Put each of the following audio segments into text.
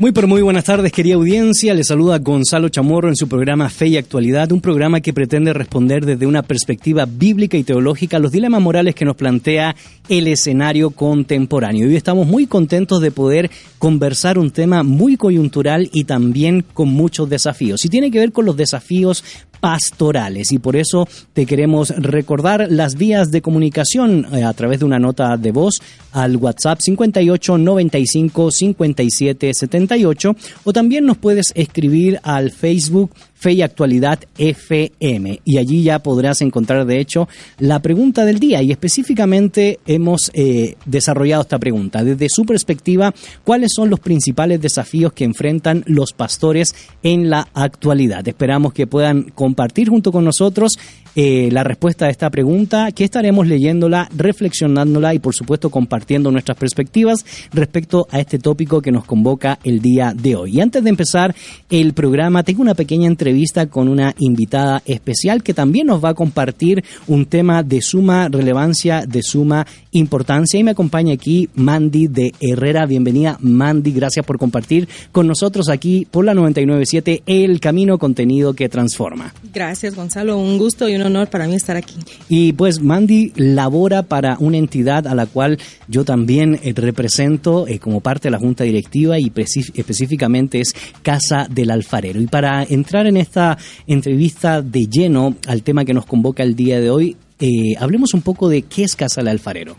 Muy pero muy buenas tardes, querida audiencia. Les saluda Gonzalo Chamorro en su programa Fe y Actualidad, un programa que pretende responder desde una perspectiva bíblica y teológica a los dilemas morales que nos plantea el escenario contemporáneo. Hoy estamos muy contentos de poder conversar un tema muy coyuntural y también con muchos desafíos. Y tiene que ver con los desafíos pastorales. Y por eso te queremos recordar las vías de comunicación eh, a través de una nota de voz al WhatsApp 58 95 57 78 o también nos puedes escribir al Facebook Fe y Actualidad FM. Y allí ya podrás encontrar, de hecho, la pregunta del día. Y específicamente hemos eh, desarrollado esta pregunta. Desde su perspectiva, ¿cuáles son los principales desafíos que enfrentan los pastores en la actualidad? Esperamos que puedan compartir junto con nosotros eh, la respuesta a esta pregunta, que estaremos leyéndola, reflexionándola y por supuesto compartiendo nuestras perspectivas respecto a este tópico que nos convoca el día de hoy. Y antes de empezar el programa, tengo una pequeña entrevista con una invitada especial que también nos va a compartir un tema de suma relevancia, de suma importancia. Y me acompaña aquí Mandy de Herrera. Bienvenida Mandy, gracias por compartir con nosotros aquí por la 997 El Camino Contenido que Transforma. Gracias Gonzalo, un gusto y un honor para mí estar aquí. Y pues Mandy labora para una entidad a la cual yo también eh, represento eh, como parte de la junta directiva y específicamente es Casa del Alfarero. Y para entrar en esta entrevista de lleno al tema que nos convoca el día de hoy, eh, hablemos un poco de qué es Casa del Alfarero.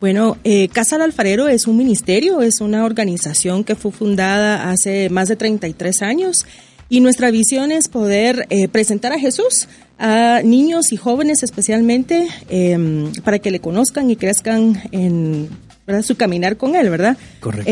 Bueno, eh, Casa del Alfarero es un ministerio, es una organización que fue fundada hace más de 33 años y nuestra visión es poder eh, presentar a Jesús a niños y jóvenes especialmente em, para que le conozcan y crezcan en su caminar con él, ¿verdad? Correcto.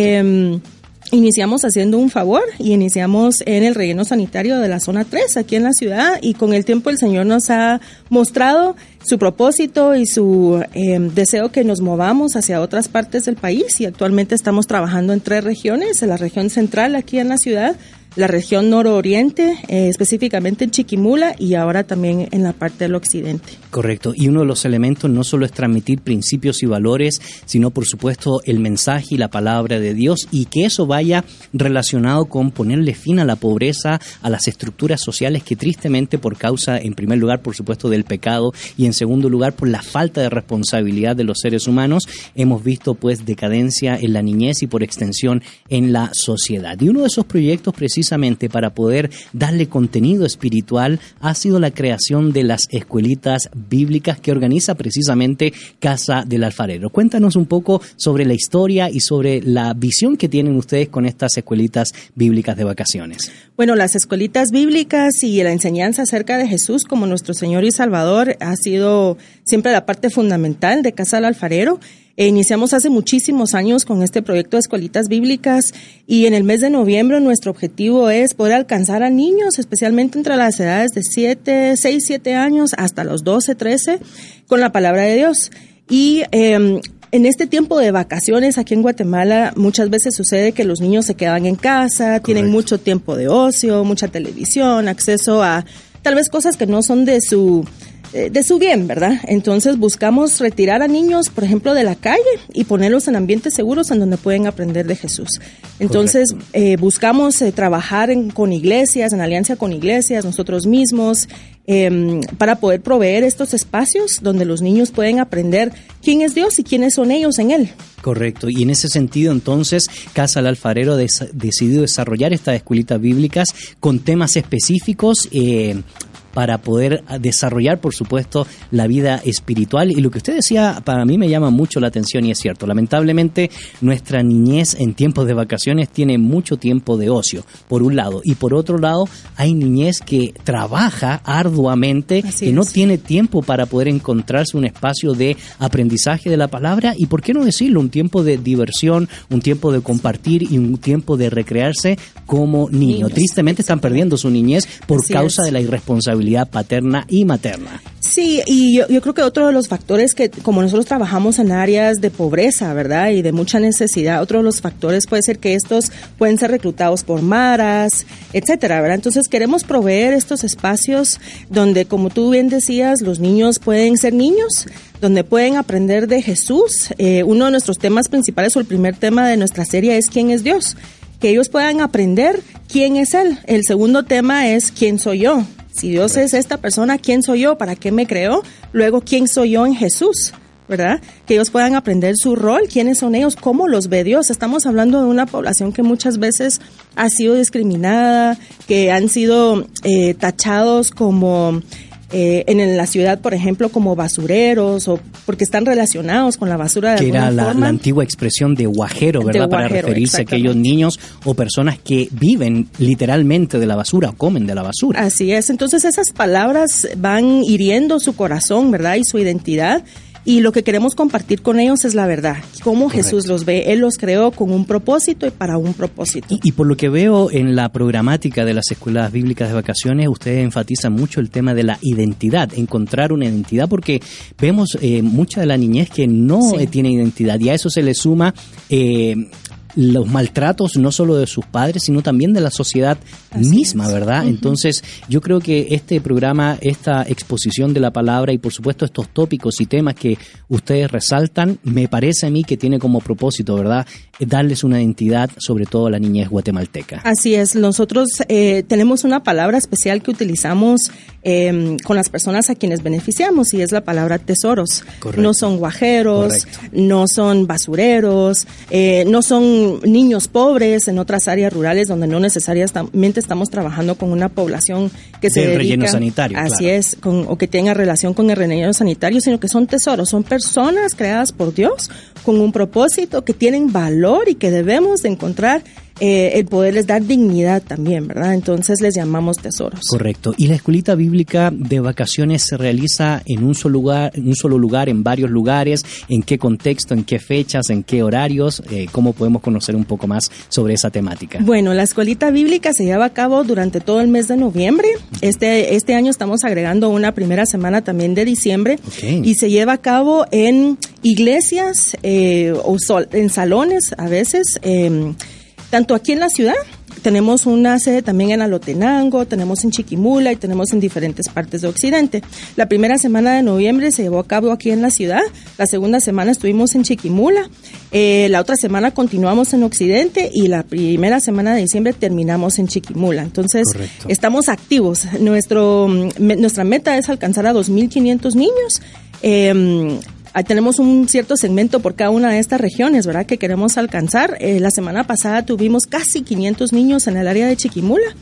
Iniciamos haciendo un favor y iniciamos en el relleno sanitario de la zona 3 aquí en la ciudad y con el tiempo el Señor nos ha mostrado su propósito y su em, deseo que nos movamos hacia otras partes del país y actualmente estamos trabajando en tres regiones, en la región central aquí en la ciudad, la región nororiente, eh, específicamente en Chiquimula y ahora también en la parte del occidente. Correcto. Y uno de los elementos no solo es transmitir principios y valores, sino por supuesto el mensaje y la palabra de Dios y que eso vaya relacionado con ponerle fin a la pobreza, a las estructuras sociales que tristemente por causa, en primer lugar, por supuesto, del pecado y en segundo lugar, por la falta de responsabilidad de los seres humanos, hemos visto pues decadencia en la niñez y por extensión en la sociedad. Y uno de esos proyectos precisamente precisamente para poder darle contenido espiritual ha sido la creación de las escuelitas bíblicas que organiza precisamente Casa del Alfarero. Cuéntanos un poco sobre la historia y sobre la visión que tienen ustedes con estas escuelitas bíblicas de vacaciones. Bueno, las escuelitas bíblicas y la enseñanza acerca de Jesús como nuestro Señor y Salvador ha sido siempre la parte fundamental de Casa del Alfarero. E iniciamos hace muchísimos años con este proyecto de escuelitas bíblicas y en el mes de noviembre nuestro objetivo es poder alcanzar a niños, especialmente entre las edades de 7, 6, 7 años hasta los 12, 13, con la palabra de Dios. Y em, en este tiempo de vacaciones aquí en Guatemala muchas veces sucede que los niños se quedan en casa, tienen mucho tiempo de ocio, mucha televisión, acceso a tal vez cosas que no son de su eh, de su bien, ¿verdad? Entonces buscamos retirar a niños, por ejemplo, de la calle y ponerlos en ambientes seguros en donde pueden aprender de Jesús. Entonces eh, buscamos eh, trabajar con iglesias, en alianza con iglesias, nosotros mismos, em, para poder proveer estos espacios donde los niños pueden aprender quién es Dios y quiénes son ellos en Él. Correcto. Y en ese sentido, entonces, Casa del Alfarero ha decidido desarrollar estas escuelitas bíblicas con temas específicos para poder desarrollar, por supuesto, la vida espiritual. Y lo que usted decía, para mí me llama mucho la atención y es cierto. Lamentablemente, nuestra niñez en tiempos de vacaciones tiene mucho tiempo de ocio, por un lado. Y por otro lado, hay niñez que trabaja arduamente, que no tiene tiempo para poder encontrarse un espacio de aprendizaje de la palabra y, ¿por qué no decirlo? Un tiempo de diversión, un tiempo de compartir y un tiempo de recrearse como niño. Tristemente están perdiendo su niñez por causa de la irresponsabilidad paterna y materna. Sí, y yo, creo que otro de los factores que, como nosotros trabajamos en áreas de pobreza, ¿verdad? Y de mucha necesidad, otro de los factores puede ser que estos pueden ser reclutados por maras, etcétera, ¿verdad? Entonces queremos proveer estos espacios donde, como tú bien decías, los niños pueden ser niños, donde pueden aprender de Jesús. Eh, uno de nuestros temas principales o el primer tema de nuestra serie es quién es Dios que ellos puedan aprender quién es Él. El segundo tema es quién soy yo. Si Dios es esta persona, ¿quién soy yo? ¿Para qué me creó? Luego, ¿quién soy yo en Jesús? ¿verdad? Que ellos puedan aprender su rol, quiénes son ellos, cómo los ve Dios. Estamos hablando de una población que muchas veces ha sido discriminada, que han sido eh, tachados como eh, en la ciudad, por ejemplo, como basureros o porque están relacionados con la basura de que era la, antigua expresión de guajero, ¿verdad? Para referirse a aquellos niños o personas que viven literalmente de la basura o comen de la basura. Así es. Entonces esas palabras van hiriendo su corazón, ¿verdad? Y su identidad y lo que queremos compartir con ellos es la verdad, cómo Jesús los ve. Él los creó con un propósito y para un propósito. Y, por lo que veo en la programática de las escuelas bíblicas de vacaciones, ustedes enfatizan mucho el tema de la identidad, encontrar una identidad, porque vemos eh, mucha de la niñez que no tiene identidad y a eso se le suma eh, los maltratos no solo de sus padres, sino también de la sociedad misma, ¿verdad? Entonces, yo creo que este programa, esta exposición de la palabra y por supuesto estos tópicos y temas que ustedes resaltan, me parece a mí que tiene como propósito, ¿verdad? Darles una identidad, sobre todo a la niñez guatemalteca. Así es, nosotros eh, tenemos una palabra especial que utilizamos em, con las personas a quienes beneficiamos y es la palabra tesoros. No son guajeros, no son basureros, eh, no son niños pobres en otras áreas rurales donde no necesariamente estamos trabajando con una población que se dedica, relleno sanitario. Así es, con, o que tenga relación con el relleno sanitario, sino que son tesoros, son personas creadas por Dios con un propósito que tienen valor y que debemos de encontrar eh, el poderles dar dignidad también, ¿verdad? Entonces les llamamos tesoros. Correcto. ¿Y la escuelita bíblica de vacaciones se realiza en un solo lugar, en un solo lugar, en varios lugares? ¿En qué contexto, en qué fechas, en qué horarios? Eh, ¿Cómo podemos conocer un poco más sobre esa temática? Bueno, la escuelita bíblica se lleva a cabo durante todo el mes de noviembre. Este, este año estamos agregando una primera semana también de diciembre y se lleva a cabo en iglesias eh, o en salones a veces. Eh, tanto aquí en la ciudad, tenemos una sede también en Alotenango, tenemos en Chiquimula y tenemos en diferentes partes de Occidente. La primera semana de noviembre se llevó a cabo aquí en la ciudad, la segunda semana estuvimos en Chiquimula, eh, la otra semana continuamos en Occidente y la primera semana de diciembre terminamos en Chiquimula. Entonces, estamos activos. Nuestro, mm, nuestra meta es alcanzar a 2.500 niños. Eh, tenemos un cierto segmento por cada una de estas regiones, ¿verdad? Que queremos alcanzar. Eh, la semana pasada tuvimos casi 500 niños en el área de Chiquimula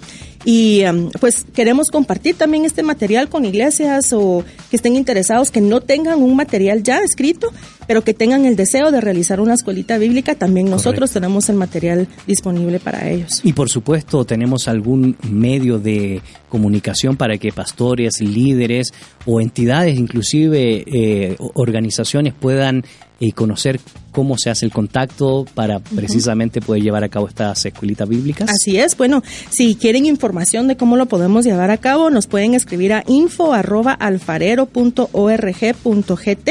y em, pues queremos compartir también este material con iglesias o que estén interesados que no tengan un material ya escrito, pero que tengan el deseo de realizar una escuelita bíblica. También nosotros tenemos el material disponible para ellos. Y por supuesto tenemos algún medio de comunicación para que pastores, líderes o entidades, inclusive eh, organizaciones puedan y conocer cómo se hace el contacto para precisamente poder llevar a cabo estas escuelitas bíblicas. Así es, bueno, si quieren información de cómo lo podemos llevar a cabo, nos pueden escribir a info.alfarero.org.gt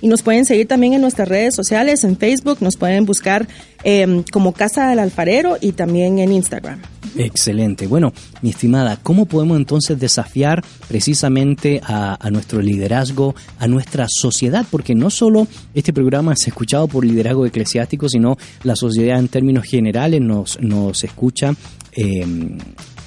y nos pueden seguir también en nuestras redes sociales, en Facebook, nos pueden buscar em, como Casa del Alfarero y también en Instagram. Excelente. Bueno, mi estimada, ¿cómo podemos entonces desafiar precisamente a, nuestro liderazgo, a nuestra sociedad? Porque no solo este programa es escuchado por liderazgo eclesiástico, sino la sociedad en términos generales nos, nos escucha. Em,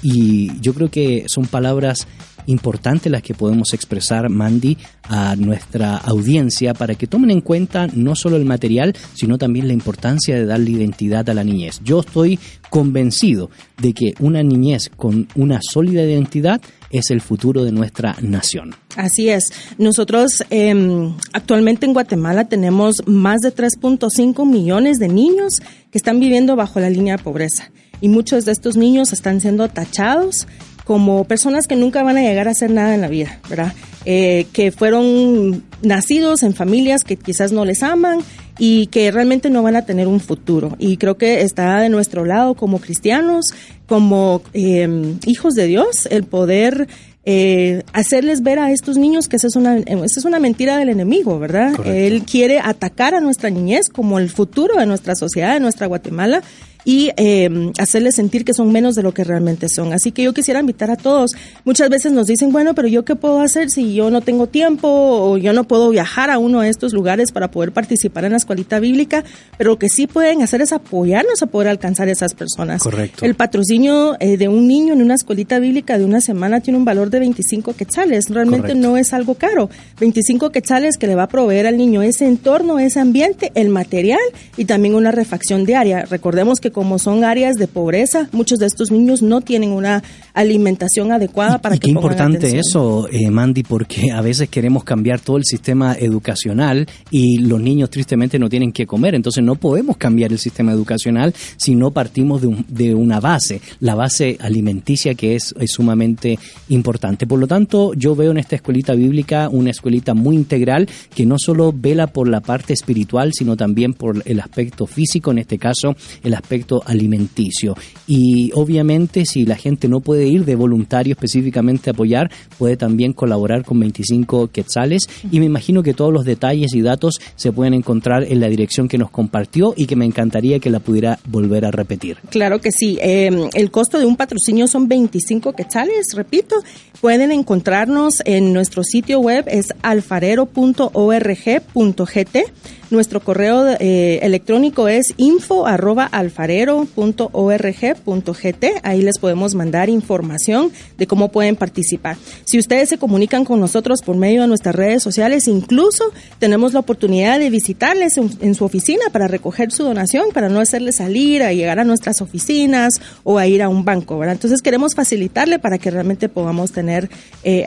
y yo creo que son palabras importantes las que podemos expresar, Mandy, a nuestra audiencia para que tomen en cuenta no solo el material, sino también la importancia de darle identidad a la niñez. Yo estoy convencido de que una niñez con una sólida identidad es el futuro de nuestra nación. Así es. Nosotros em, actualmente en Guatemala tenemos más de 3.5 millones de niños que están viviendo bajo la línea de pobreza. Y muchos de estos niños están siendo tachados como personas que nunca van a llegar a hacer nada en la vida, ¿verdad? Eh, que fueron nacidos en familias que quizás no les aman y que realmente no van a tener un futuro. Y creo que está de nuestro lado como cristianos, como eh, hijos de Dios, el poder eh, hacerles ver a estos niños que esa es una, esa es una mentira del enemigo, ¿verdad? Él quiere atacar a nuestra niñez como el futuro de nuestra sociedad, de nuestra Guatemala y eh, hacerles sentir que son menos de lo que realmente son. Así que yo quisiera invitar a todos. Muchas veces nos dicen, bueno, pero yo qué puedo hacer si yo no tengo tiempo o yo no puedo viajar a uno de estos lugares para poder participar en la escuelita bíblica, pero lo que sí pueden hacer es apoyarnos a poder alcanzar a esas personas. Correcto. El patrocinio eh, de un niño en una escuelita bíblica de una semana tiene un valor de 25 quetzales. Realmente no es algo caro. 25 quetzales que le va a proveer al niño ese entorno, ese ambiente, el material y también una refacción diaria. Recordemos que como son áreas de pobreza, muchos de estos niños no tienen una alimentación adecuada para y que qué pongan importante atención. eso, eh, Mandy, porque a veces queremos cambiar todo el sistema educacional y los niños tristemente no tienen que comer, entonces no podemos cambiar el sistema educacional si no partimos de, un- de una base, la base alimenticia que es, es sumamente importante. Por lo tanto, yo veo en esta escuelita bíblica una escuelita muy integral que no solo vela por la parte espiritual, sino también por el aspecto físico, en este caso el aspecto alimenticio. Y obviamente si la gente no puede ir de voluntario específicamente a apoyar, puede también colaborar con 25 quetzales y me imagino que todos los detalles y datos se pueden encontrar en la dirección que nos compartió y que me encantaría que la pudiera volver a repetir. Claro que sí. Eh, el costo de un patrocinio son 25 quetzales, repito. Pueden encontrarnos en nuestro sitio web, es alfarero.org.gt. Nuestro correo eh, electrónico es info. Ahí les podemos mandar información de cómo pueden participar. Si ustedes se comunican con nosotros por medio de nuestras redes sociales, incluso tenemos la oportunidad de visitarles en, su oficina para recoger su donación, para no hacerles salir a llegar a nuestras oficinas o a ir a un banco. Entonces queremos facilitarle para que realmente podamos tener eh,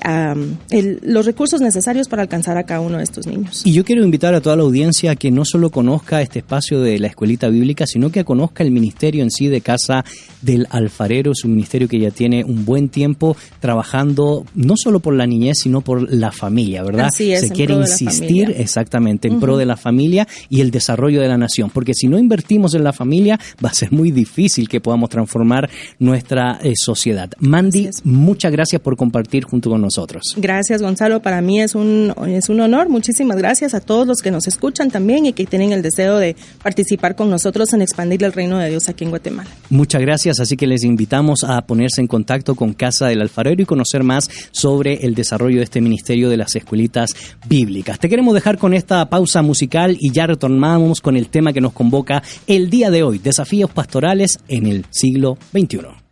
los recursos necesarios para alcanzar a cada uno de estos niños. Y yo quiero invitar a toda la audiencia que no solo conozca este espacio de la escuelita bíblica, sino que conozca el ministerio en sí de Casa del Alfarero. Es un ministerio que ya tiene un buen tiempo trabajando no solo por la niñez, sino por la familia, ¿verdad? Así es, Se quiere insistir exactamente en pro de la familia y el desarrollo de la nación, porque si no invertimos en la familia va a ser muy difícil que podamos transformar nuestra eh, sociedad. Mandy, muchas gracias por compartir junto con nosotros. Gracias, Gonzalo. Para mí es un, es un honor. Muchísimas gracias a todos los que nos escuchan también y que tienen el deseo de participar con nosotros en expandir el reino de Dios aquí en Guatemala. Muchas gracias, así que les invitamos a ponerse en contacto con Casa del Alfarero y conocer más sobre el desarrollo de este ministerio de las escuelitas bíblicas. Te queremos dejar con esta pausa musical y ya retornamos con el tema que nos convoca el día de hoy, desafíos pastorales en el siglo XXI.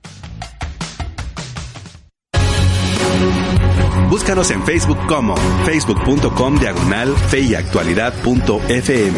Búscanos en Facebook como facebook.com diagonal fe y actualidad punto FM.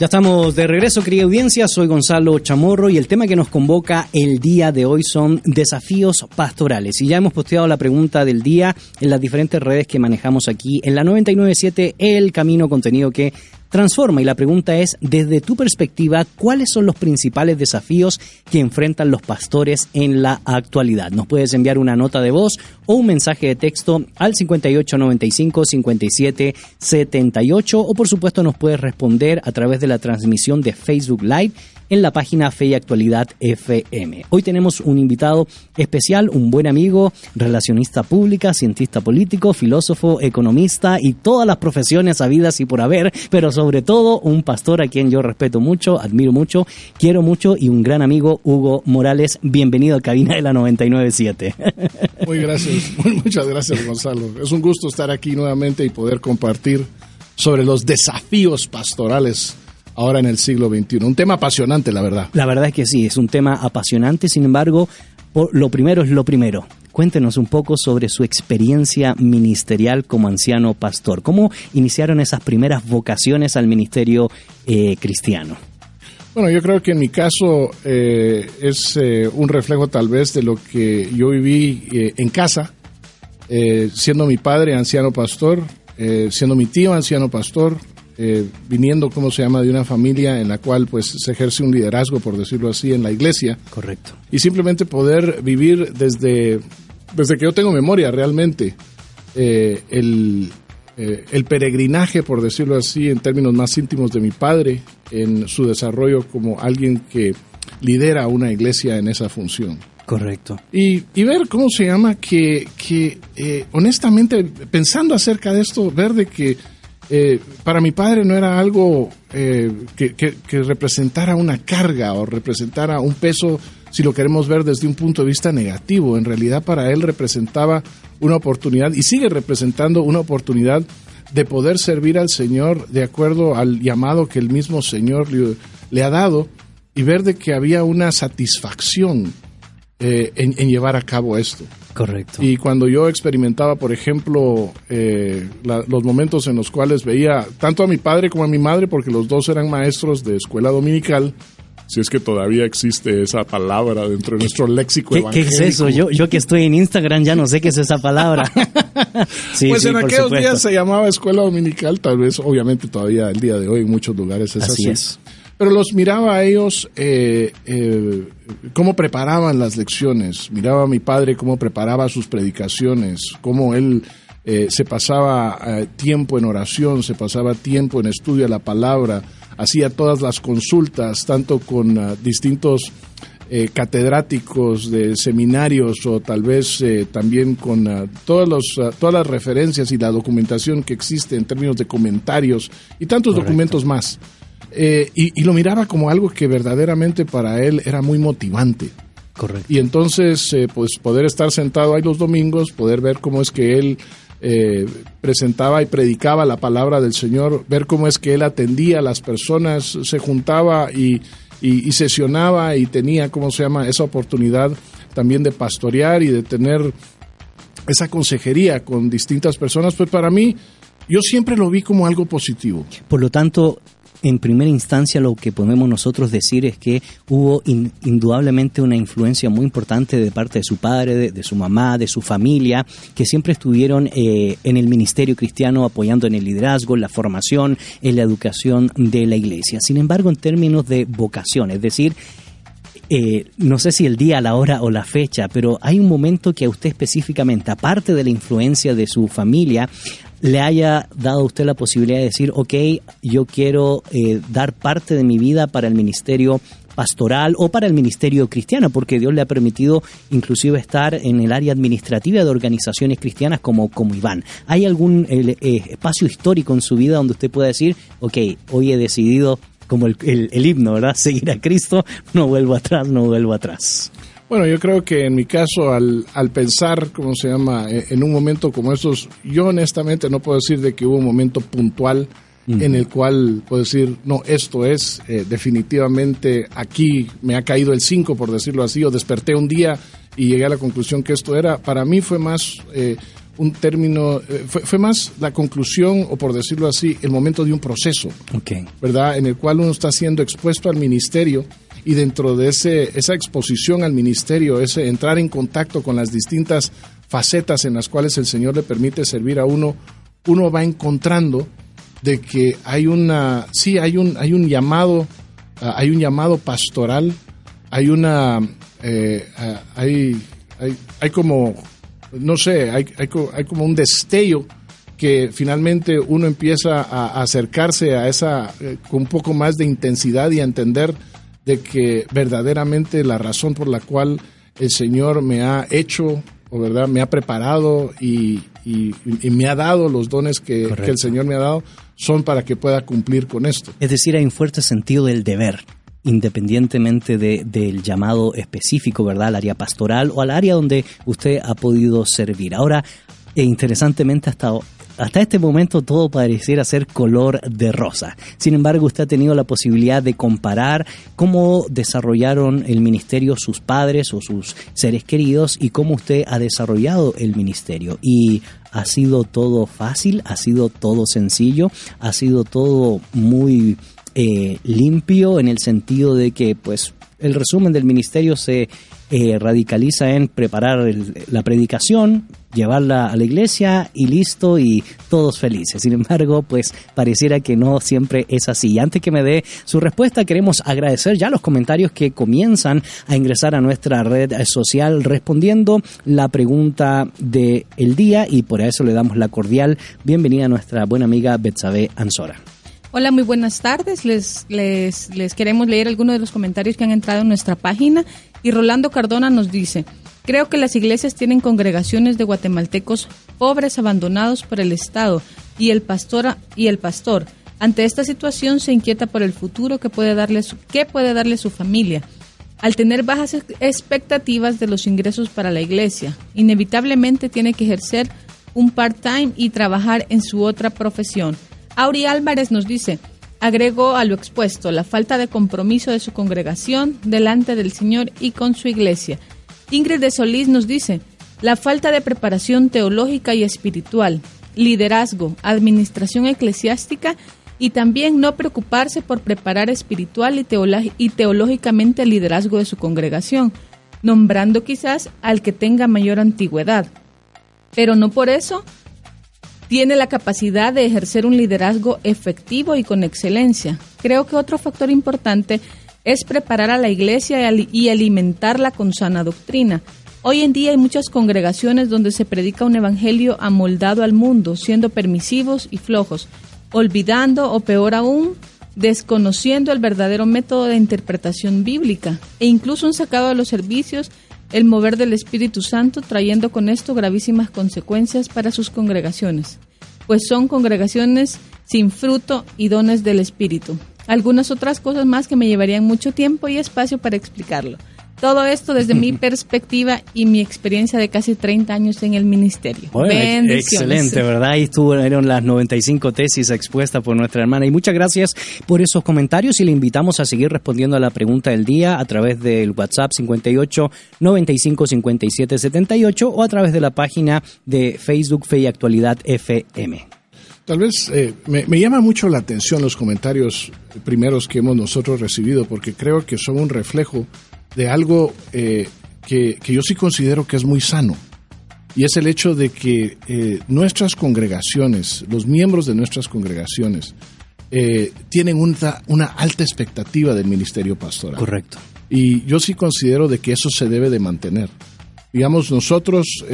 Ya estamos de regreso, querida audiencia. Soy Gonzalo Chamorro y el tema que nos convoca el día de hoy son desafíos pastorales. Y ya hemos posteado la pregunta del día en las diferentes redes que manejamos aquí en la 997 El Camino, contenido que transforma. Y la pregunta es, desde tu perspectiva, ¿cuáles son los principales desafíos que enfrentan los pastores en la actualidad? Nos puedes enviar una nota de voz o un mensaje de texto al 5895 57 78 o por supuesto nos puedes responder a través de la transmisión de Facebook Live en la página Fe y Actualidad FM. Hoy tenemos un invitado especial, un buen amigo, relacionista pública, cientista político, filósofo, economista y todas las profesiones habidas y por haber, pero sobre todo un pastor a quien yo respeto mucho, admiro mucho, quiero mucho y un gran amigo, Hugo Morales. Bienvenido a Cabina de la 997. Muy gracias, muchas gracias Gonzalo. Es un gusto estar aquí nuevamente y poder compartir sobre los desafíos pastorales ahora en el siglo XXI. Un tema apasionante, la verdad. La verdad es que sí, es un tema apasionante, sin embargo, por- lo primero es lo primero. Cuéntenos un poco sobre su experiencia ministerial como anciano pastor. ¿Cómo iniciaron esas primeras vocaciones al ministerio eh, cristiano? Bueno, yo creo que en mi caso eh, es eh, un reflejo tal vez de lo que yo viví en casa, siendo mi padre anciano pastor, siendo mi tío anciano pastor, eh, viniendo, ¿cómo se llama?, de una familia en la cual pues se ejerce un liderazgo, por decirlo así, en la iglesia. Correcto. Y simplemente poder vivir desde, desde que yo tengo memoria realmente eh, el, eh, el peregrinaje, por decirlo así, en términos más íntimos de mi padre, en su desarrollo como alguien que lidera una iglesia en esa función. Correcto. Y, y ver cómo se llama que, que eh, honestamente, pensando acerca de esto, ver de que eh, para mi padre no era algo eh, que, representara una carga o representara un peso, si lo queremos ver desde un punto de vista negativo. En realidad para él representaba una oportunidad y sigue representando una oportunidad de poder servir al Señor de acuerdo al llamado que el mismo Señor le, le ha dado y ver de que había una satisfacción eh, en, en llevar a cabo esto. Correcto. Y cuando yo experimentaba, por ejemplo, eh, la- los momentos en los cuales veía tanto a mi padre como a mi madre, porque los dos eran maestros de escuela dominical, si es que todavía existe esa palabra dentro de nuestro léxico ¿Qué, qué es evangélico. eso? Yo, yo que estoy en Instagram ya no sé qué es esa palabra. sí, pues sí, en aquellos supuesto. días se llamaba escuela dominical, tal vez, obviamente todavía el día de hoy en muchos lugares es Así así. es. Pero los miraba a ellos eh, eh, cómo preparaban las lecciones, miraba a mi padre cómo preparaba sus predicaciones, cómo él eh, se pasaba eh, tiempo en oración, se pasaba tiempo en estudio de la palabra, hacía todas las consultas, tanto con ah, distintos eh, catedráticos de seminarios o tal vez eh, también con todos los, ah, todas las referencias y la documentación que existe en términos de comentarios y tantos Correcto. documentos más. Eh, y, y lo miraba como algo que verdaderamente para él era muy motivante. Correcto. Y entonces, eh, pues poder estar sentado ahí los domingos, poder ver cómo es que él eh, presentaba y predicaba la palabra del Señor, ver cómo es que él atendía a las personas, se juntaba y, y, y sesionaba y tenía, ¿cómo se llama?, esa oportunidad también de pastorear y de tener esa consejería con distintas personas, pues para mí, yo siempre lo vi como algo positivo. Por lo tanto, en primera instancia lo que podemos nosotros decir es que hubo in- indudablemente una influencia muy importante de parte de su padre, de, de su mamá, de su familia, que siempre estuvieron eh, en el ministerio cristiano apoyando en el liderazgo, en la formación, en la educación de la iglesia. Sin embargo, en términos de vocación, es decir, eh, no sé si el día, la hora o la fecha, pero hay un momento que a usted específicamente, aparte de la influencia de su familia, le haya dado a usted la posibilidad de decir, ok, yo quiero eh, dar parte de mi vida para el ministerio pastoral o para el ministerio cristiano, porque Dios le ha permitido inclusive estar en el área administrativa de organizaciones cristianas como, como Iván. ¿Hay algún eh, espacio histórico en su vida donde usted pueda decir, ok, hoy he decidido como el, el- el himno, ¿verdad? Seguir a Cristo, no vuelvo atrás, no vuelvo atrás. Bueno, yo creo que en mi caso, al, al pensar, ¿cómo se llama?, Eh, en un momento como estos, yo honestamente no puedo decir de que hubo un momento puntual en el cual puedo decir, no, esto es, eh, definitivamente aquí me ha caído el 5, por decirlo así, o desperté un día y llegué a la conclusión que esto era. Para mí fue más eh, un término, eh, fue, fue más la conclusión, o por decirlo así, el momento de un proceso. Ok, ¿verdad? En el cual uno está siendo expuesto al ministerio y dentro de ese, esa exposición al ministerio, ese entrar en contacto con las distintas facetas en las cuales el Señor le permite servir a uno, uno va encontrando de que hay una, sí, hay un, hay un llamado, ah, hay un llamado pastoral, hay una, eh, ah, hay, hay, hay como, no sé, hay, hay, co- hay como un destello que finalmente uno empieza a, a acercarse a esa eh, con un poco más de intensidad y a entender de que verdaderamente la razón por la cual el Señor me ha hecho o verdad me ha preparado y, y- y me ha dado los dones que, que el Señor me ha dado son para que pueda cumplir con esto. es decir, hay un fuerte sentido del deber, independientemente de- del llamado específico, ¿verdad? Al área pastoral o al área donde usted ha podido servir. Ahora, e interesantemente, hasta, hasta este momento todo pareciera ser color de rosa. Sin embargo, usted ha tenido la posibilidad de comparar cómo desarrollaron el ministerio sus padres o sus seres queridos y cómo usted ha desarrollado el ministerio. Y ha sido todo fácil, ha sido todo sencillo, ha sido todo muy eh, limpio en el sentido de que pues el resumen del ministerio se eh, radicaliza en preparar la predicación, llevarla a la iglesia y listo y todos felices. Sin embargo, pues pareciera que no siempre es así. Y antes que me dé su respuesta, queremos agradecer ya los comentarios que comienzan a ingresar a nuestra red social respondiendo la pregunta del el día y por eso le damos la cordial bienvenida a nuestra buena amiga Betsabe Ansora. Hola, muy buenas tardes. Les, les, les queremos leer algunos de los comentarios que han entrado en nuestra página. Y Rolando Cardona nos dice, creo que las iglesias tienen congregaciones de guatemaltecos pobres abandonados por el Estado y el, pastor, y el pastor. Ante esta situación se inquieta por el futuro que puede darle su, que puede darle su familia. Al tener bajas expectativas de los ingresos para la iglesia, inevitablemente tiene que ejercer un part-time y trabajar en su otra profesión. Auri Álvarez nos dice, agregó a lo expuesto la falta de compromiso de su congregación delante del Señor y con su iglesia. Ingrid de Solís nos dice, la falta de preparación teológica y espiritual, liderazgo, administración eclesiástica y también no preocuparse por preparar espiritual y, teológicamente el liderazgo de su congregación, nombrando quizás al que tenga mayor antigüedad. Pero no por eso tiene la capacidad de ejercer un liderazgo efectivo y con excelencia. Creo que otro factor importante es preparar a la iglesia y alimentarla con sana doctrina. Hoy en día hay muchas congregaciones donde se predica un evangelio amoldado al mundo, siendo permisivos y flojos, olvidando o peor aún, desconociendo el verdadero método de interpretación bíblica e incluso han sacado de los servicios el mover del Espíritu Santo, trayendo con esto gravísimas consecuencias para sus congregaciones, pues son congregaciones sin fruto y dones del Espíritu. Algunas otras cosas más que me llevarían mucho tiempo y espacio para explicarlo. Todo esto desde mi perspectiva y mi experiencia de casi 30 años en el ministerio. excelente, ¿verdad? Ahí estuvieron las 95 tesis expuestas por nuestra hermana. Y muchas gracias por esos comentarios y le invitamos a seguir respondiendo a la pregunta del día a través del WhatsApp 58 95 57 78 o a través de la página de Facebook Fe y Actualidad FM. Tal vez eh, me, me, llama mucho la atención los comentarios primeros que hemos nosotros recibido porque creo que son un reflejo de algo eh, que, yo sí considero que es muy sano. Y es el hecho de que eh, nuestras congregaciones, los miembros de nuestras congregaciones, eh, tienen una, una, alta expectativa del ministerio pastoral. Correcto. Y yo sí considero de que eso se debe de mantener. Digamos, nosotros,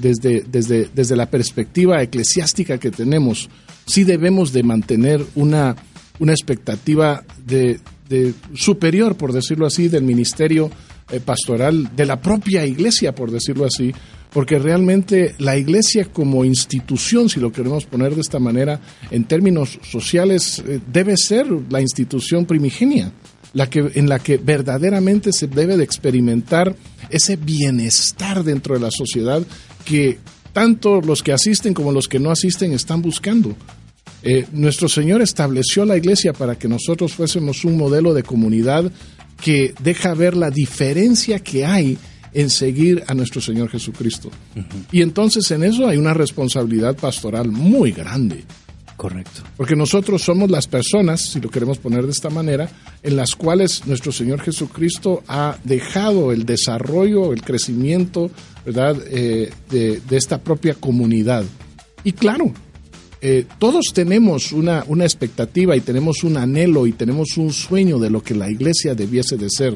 desde, desde, desde la perspectiva eclesiástica que tenemos, sí debemos de mantener una, una expectativa de, de superior, por decirlo así, del ministerio eh, pastoral, de la propia iglesia, por decirlo así, porque realmente la iglesia como institución, si lo queremos poner de esta manera, en términos sociales, eh, debe ser la institución primigenia, la que, en la que verdaderamente se debe de experimentar ese bienestar dentro de la sociedad que tanto los que asisten como los que no asisten están buscando. Eh, nuestro Señor estableció la iglesia para que nosotros fuésemos un modelo de comunidad que deja ver la diferencia que hay en seguir a nuestro Señor Jesucristo. Y entonces en eso hay una responsabilidad pastoral muy grande. Correcto. Porque nosotros somos las personas, si lo queremos poner de esta manera, en las cuales nuestro Señor Jesucristo ha dejado el desarrollo, el crecimiento, ¿verdad?, eh, de, de esta propia comunidad. Y claro, eh, todos tenemos una, una expectativa y tenemos un anhelo y tenemos un sueño de lo que la iglesia debiese de ser.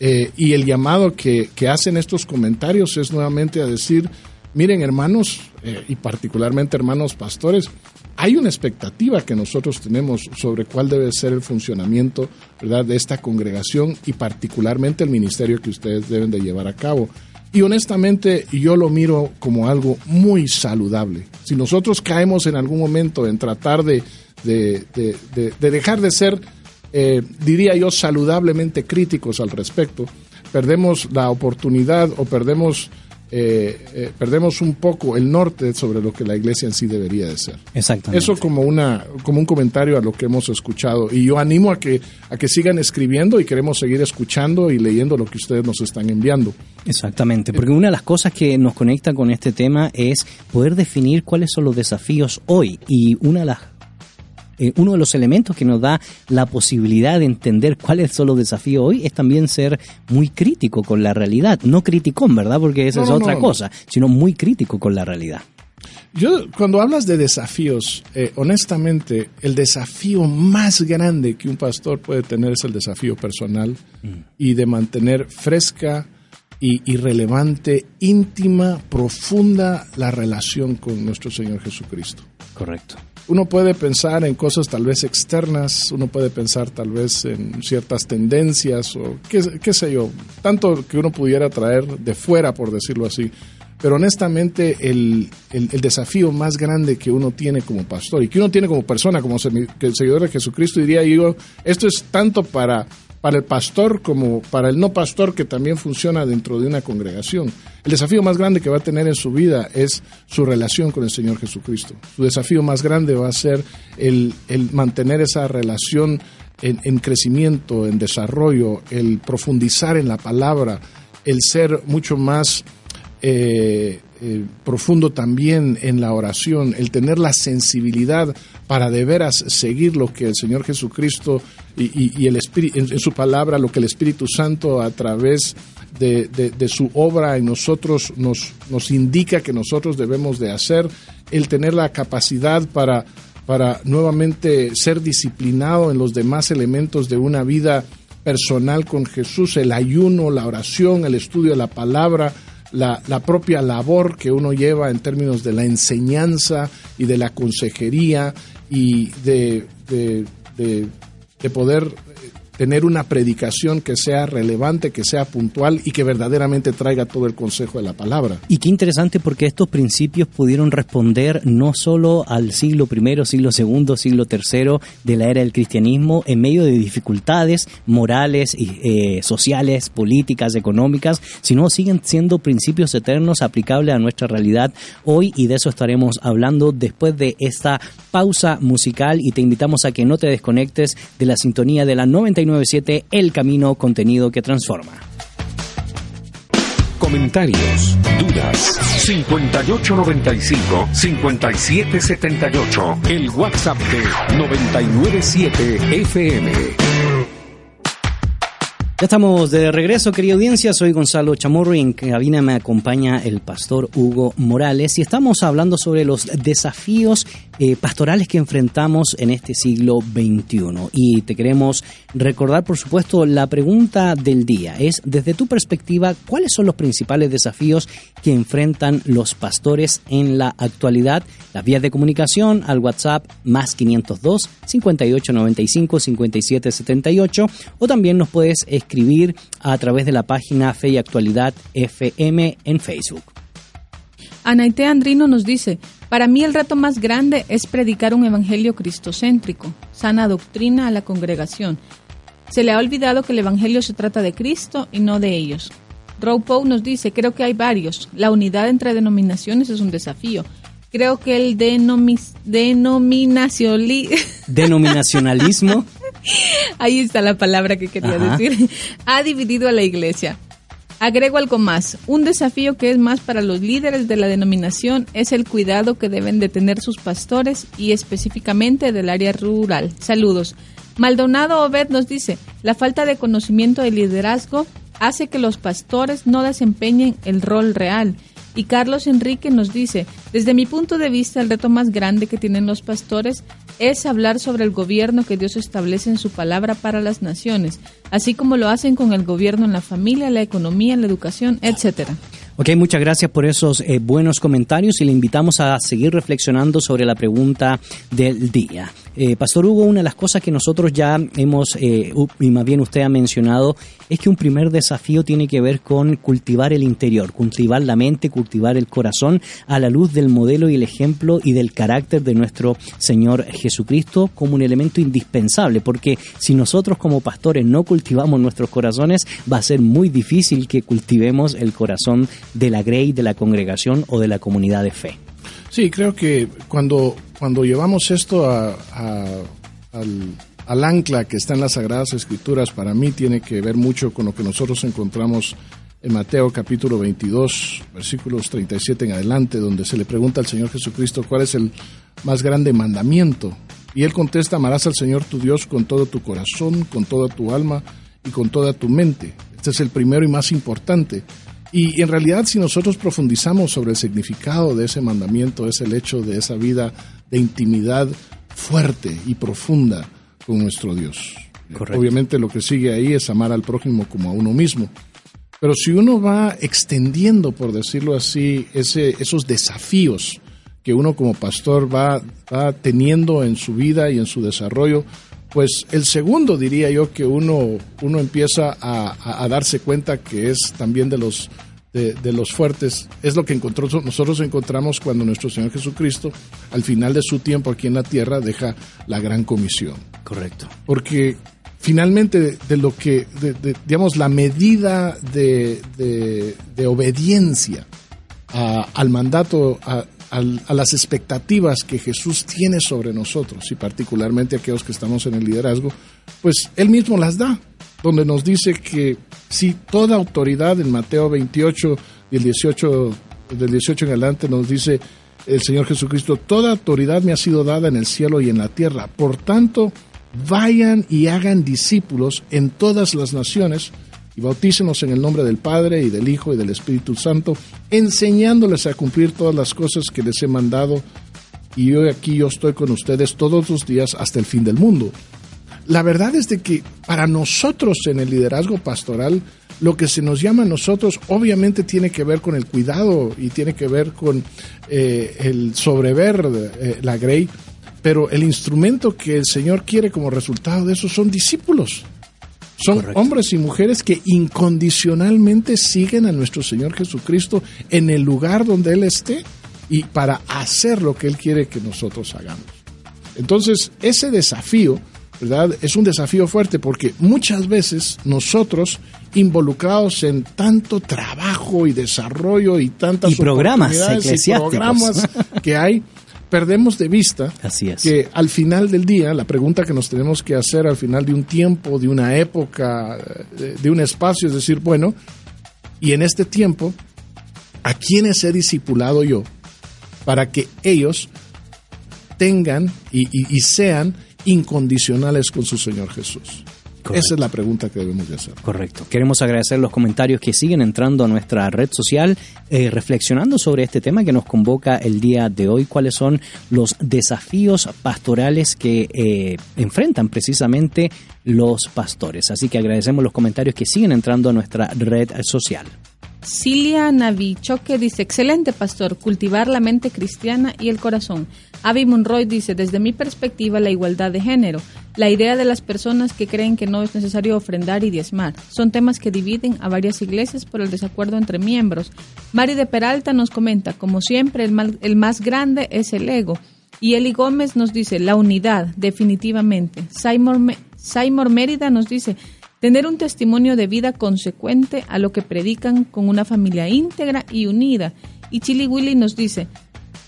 Eh, y el llamado que, hacen estos comentarios es nuevamente a decir, miren hermanos, eh, y particularmente hermanos pastores, hay una expectativa que nosotros tenemos sobre cuál debe ser el funcionamiento ¿verdad? de esta congregación y particularmente el ministerio que ustedes deben de llevar a cabo. Y honestamente yo lo miro como algo muy saludable. Si nosotros caemos en algún momento en tratar de, de, dejar de ser, eh, diría yo, saludablemente críticos al respecto, perdemos la oportunidad o perdemos eh, eh, perdemos un poco el norte sobre lo que la iglesia en sí debería de ser. Exactamente. Eso como una como un comentario a lo que hemos escuchado y yo animo a que a que sigan escribiendo y queremos seguir escuchando y leyendo lo que ustedes nos están enviando. Exactamente, porque una de las cosas que nos conecta con este tema es poder definir cuáles son los desafíos hoy y una de las eh, uno de los elementos que nos da la posibilidad de entender cuáles son los desafíos hoy es también ser muy crítico con la realidad. No criticón, ¿verdad? Porque esa es otra cosa, sino muy crítico con la realidad. Yo, cuando hablas de desafíos, eh, honestamente, el desafío más grande que un pastor puede tener es el desafío personal mm. y de mantener fresca y, relevante, íntima, profunda la relación con nuestro Señor Jesucristo. Correcto. Uno puede pensar en cosas tal vez externas, uno puede pensar tal vez en ciertas tendencias o qué, sé yo, tanto que uno pudiera traer de fuera, por decirlo así. Pero honestamente el, el, desafío más grande que uno tiene como pastor y que uno tiene como persona, como seguidor de Jesucristo, diría yo, esto es tanto para, para el pastor como para el no pastor que también funciona dentro de una congregación. El desafío más grande que va a tener en su vida es su relación con el Señor Jesucristo. Su desafío más grande va a ser el, el mantener esa relación en, en crecimiento, en desarrollo, el profundizar en la palabra, el ser mucho más eh, eh, profundo también en la oración, el tener la sensibilidad para de veras seguir lo que el Señor Jesucristo y, el Espíritu, en, su palabra, lo que el Espíritu Santo a través de, su obra en nosotros nos, nos indica que nosotros debemos de hacer, el tener la capacidad para, para nuevamente ser disciplinado en los demás elementos de una vida personal con Jesús, el ayuno, la oración, el estudio de la palabra, la, la, propia labor que uno lleva en términos de la enseñanza y de la consejería y de, de, de poder tener una predicación que sea relevante, que sea puntual y que verdaderamente traiga todo el consejo de la palabra. Y qué interesante porque estos principios pudieron responder no solo al siglo I, siglo II, siglo III de la era del cristianismo en medio de dificultades morales, eh, sociales, políticas, económicas, sino siguen siendo principios eternos aplicables a nuestra realidad hoy y de eso estaremos hablando después de esta pausa musical y te invitamos a que no te desconectes de la sintonía de la 99 El Camino Contenido que Transforma. Comentarios, dudas, 5895-5778, el WhatsApp de 997 FM. Ya estamos de regreso, querida audiencia. Soy Gonzalo Chamorro y en cabina me acompaña el pastor Hugo Morales y estamos hablando sobre los desafíos eh, pastorales que enfrentamos en este siglo XXI. Y te queremos recordar, por supuesto, la pregunta del día es, desde tu perspectiva, ¿cuáles son los principales desafíos que enfrentan los pastores en la actualidad? Las vías de comunicación al WhatsApp más 502 5895 5778 o también nos puedes escribir escribir a través de la página Fe y Actualidad FM en Facebook. Anaite Andrino nos dice, para mí el reto más grande es predicar un evangelio cristocéntrico, sana doctrina a la congregación. Se le ha olvidado que el evangelio se trata de Cristo y no de ellos. Row Poe nos dice, creo que hay varios. La unidad entre denominaciones es un desafío. Creo que el denominacionalismo Ahí está la palabra que quería decir. Ha dividido a la iglesia. Agrego algo más. Un desafío que es más para los líderes de la denominación es el cuidado que deben de tener sus pastores y específicamente del área rural. Saludos. Maldonado Obed nos dice, la falta de conocimiento del liderazgo hace que los pastores no desempeñen el rol real y Carlos Enrique nos dice, desde mi punto de vista, el reto más grande que tienen los pastores es hablar sobre el gobierno que Dios establece en su palabra para las naciones, así como lo hacen con el gobierno en la familia, la economía, la educación, etcétera. Ok, muchas gracias por esos eh, buenos comentarios y le invitamos a seguir reflexionando sobre la pregunta del día. Eh, Pastor Hugo, una de las cosas que nosotros ya hemos, eh, y más bien usted ha mencionado, es que un primer desafío tiene que ver con cultivar el interior, cultivar la mente, cultivar el corazón a la luz del modelo y el ejemplo y del carácter de nuestro Señor Jesucristo como un elemento indispensable, porque si nosotros como pastores no cultivamos nuestros corazones, va a ser muy difícil que cultivemos el corazón de la Grey, de la congregación o de la comunidad de fe. Sí, creo que cuando, cuando llevamos esto a, al, al, ancla que está en las Sagradas Escrituras, para mí tiene que ver mucho con lo que nosotros encontramos en Mateo capítulo 22, versículos 37 en adelante, donde se le pregunta al Señor Jesucristo cuál es el más grande mandamiento. Y él contesta, amarás al Señor tu Dios con todo tu corazón, con toda tu alma y con toda tu mente. Este es el primero y más importante. Y en realidad si nosotros profundizamos sobre el significado de ese mandamiento, es el hecho de esa vida de intimidad fuerte y profunda con nuestro Dios. Obviamente lo que sigue ahí es amar al prójimo como a uno mismo. Pero si uno va extendiendo, por decirlo así, ese, esos desafíos que uno como pastor va, va teniendo en su vida y en su desarrollo, pues el segundo diría yo que uno, uno empieza a, a, darse cuenta que es también de los, de, de, los fuertes, es lo que encontró, nosotros encontramos cuando nuestro Señor Jesucristo, al final de su tiempo aquí en la tierra, deja la gran comisión. Correcto. Porque finalmente de, lo que, digamos, la medida de, obediencia al mandato, a, las expectativas que Jesús tiene sobre nosotros y particularmente aquellos que estamos en el liderazgo, pues Él mismo las da, donde nos dice que si toda autoridad en Mateo 28 y el 18, del 18 en adelante nos dice el Señor Jesucristo, toda autoridad me ha sido dada en el cielo y en la tierra, por tanto, vayan y hagan discípulos en todas las naciones y bautícenos en el nombre del Padre y del Hijo y del Espíritu Santo, enseñándoles a cumplir todas las cosas que les he mandado. Y hoy aquí yo estoy con ustedes todos los días hasta el fin del mundo. La verdad es de que para nosotros en el liderazgo pastoral, lo que se nos llama a nosotros obviamente tiene que ver con el cuidado y tiene que ver con eh, el sobrever eh, la grey, pero el instrumento que el Señor quiere como resultado de eso son discípulos. Son hombres y mujeres que incondicionalmente siguen a nuestro Señor Jesucristo en el lugar donde Él esté y para hacer lo que Él quiere que nosotros hagamos. Entonces, ese desafío, ¿verdad? Es un desafío fuerte porque muchas veces nosotros involucrados en tanto trabajo y desarrollo y tantas y programas y programas que hay, perdemos de vista que al final del día, la pregunta que nos tenemos que hacer al final de un tiempo, de una época, de, un espacio, es decir, bueno, y en este tiempo, ¿a quiénes he discipulado yo para que ellos tengan y sean incondicionales con su Señor Jesús? Esa es la pregunta que debemos de hacer. Correcto. Queremos agradecer los comentarios que siguen entrando a nuestra red social, eh, reflexionando sobre este tema que nos convoca el día de hoy, cuáles son los desafíos pastorales que eh, enfrentan precisamente los pastores. Así que agradecemos los comentarios que siguen entrando a nuestra red social. Cilia Navichoque dice, excelente pastor, cultivar la mente cristiana y el corazón. Avi Monroy dice, desde mi perspectiva, la igualdad de género, la idea de las personas que creen que no es necesario ofrendar y diezmar. Son temas que dividen a varias iglesias por el desacuerdo entre miembros. Mari de Peralta nos comenta, como siempre, el, el más grande es el ego. Y Eli Gómez nos dice, la unidad, definitivamente. Simon, Simon Mérida nos dice, tener un testimonio de vida consecuente a lo que predican con una familia íntegra y unida. Y Chili Willy nos dice,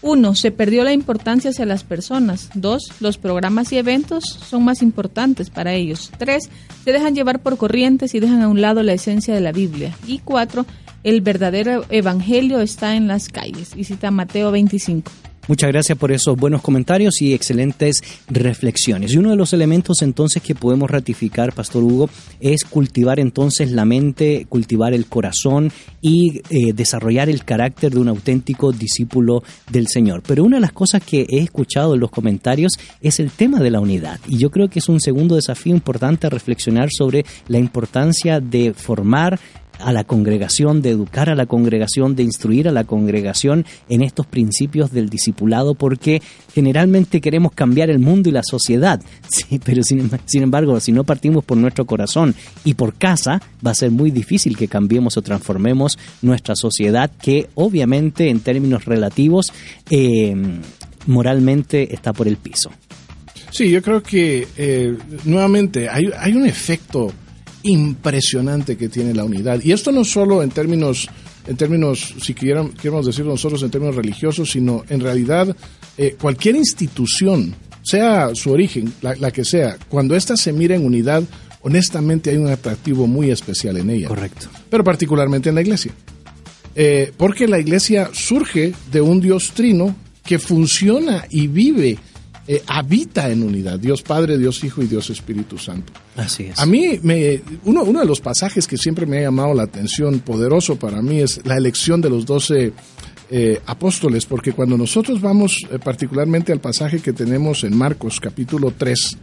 uno, se perdió la importancia hacia las personas. Dos, los programas y eventos son más importantes para ellos. Tres, se dejan llevar por corrientes y dejan a un lado la esencia de la Biblia. Y cuatro, el verdadero evangelio está en las calles. Y cita Mateo 25. Muchas gracias por esos buenos comentarios y excelentes reflexiones. Y uno de los elementos entonces que podemos ratificar, Pastor Hugo, es cultivar entonces la mente, cultivar el corazón y eh, desarrollar el carácter de un auténtico discípulo del Señor. Pero una de las cosas que he escuchado en los comentarios es el tema de la unidad. Y yo creo que es un segundo desafío importante reflexionar sobre la importancia de formar a la congregación, de educar a la congregación, de instruir a la congregación en estos principios del discipulado, porque generalmente queremos cambiar el mundo y la sociedad, sí, pero sin, sin embargo, si no partimos por nuestro corazón y por casa, va a ser muy difícil que cambiemos o transformemos nuestra sociedad, que obviamente en términos relativos, eh, moralmente está por el piso. Sí, yo creo que eh, nuevamente hay, hay un efecto impresionante que tiene la unidad. Y esto no solo en términos, en términos, si queremos decir nosotros en términos religiosos, sino en realidad eh, cualquier institución, sea su origen, la, que sea, cuando ésta se mira en unidad, honestamente hay un atractivo muy especial en ella. Correcto. Pero particularmente en la iglesia. Eh, porque la iglesia surge de un Dios trino que funciona y vive eh, habita en unidad, Dios Padre, Dios Hijo y Dios Espíritu Santo. Así es. A mí, me, uno, uno de los pasajes que siempre me ha llamado la atención, poderoso para mí, es la elección de los doce eh, apóstoles, porque cuando nosotros vamos eh, particularmente al pasaje que tenemos en Marcos capítulo 3,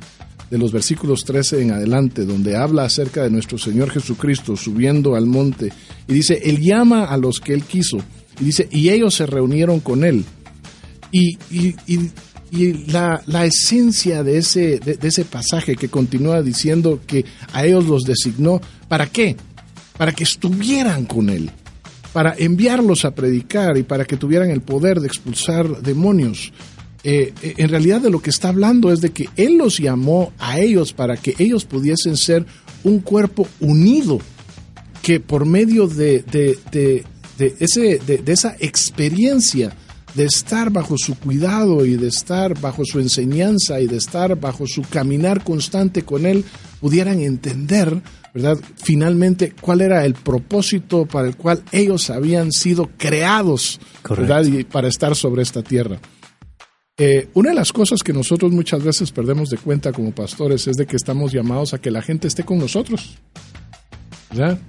de los versículos 13 en adelante, donde habla acerca de nuestro Señor Jesucristo subiendo al monte, y dice, Él llama a los que Él quiso, y dice, y ellos se reunieron con Él. Y, y, y, la, la, esencia de ese, de, ese pasaje que continúa diciendo que a ellos los designó, ¿para qué? Para que estuvieran con Él para enviarlos a predicar y para que tuvieran el poder de expulsar demonios. Eh, en realidad de lo que está hablando es de que Él los llamó a ellos para que ellos pudiesen ser un cuerpo unido, que por medio de, de, de, de ese, de, esa experiencia de estar bajo su cuidado y de estar bajo su enseñanza y de estar bajo su caminar constante con Él, pudieran entender ¿verdad? Finalmente, cuál era el propósito para el cual ellos habían sido creados, ¿verdad? Y para estar sobre esta tierra. Eh, una de las cosas que nosotros muchas veces perdemos de cuenta como pastores es de que estamos llamados a que la gente esté con nosotros. ¿verdad?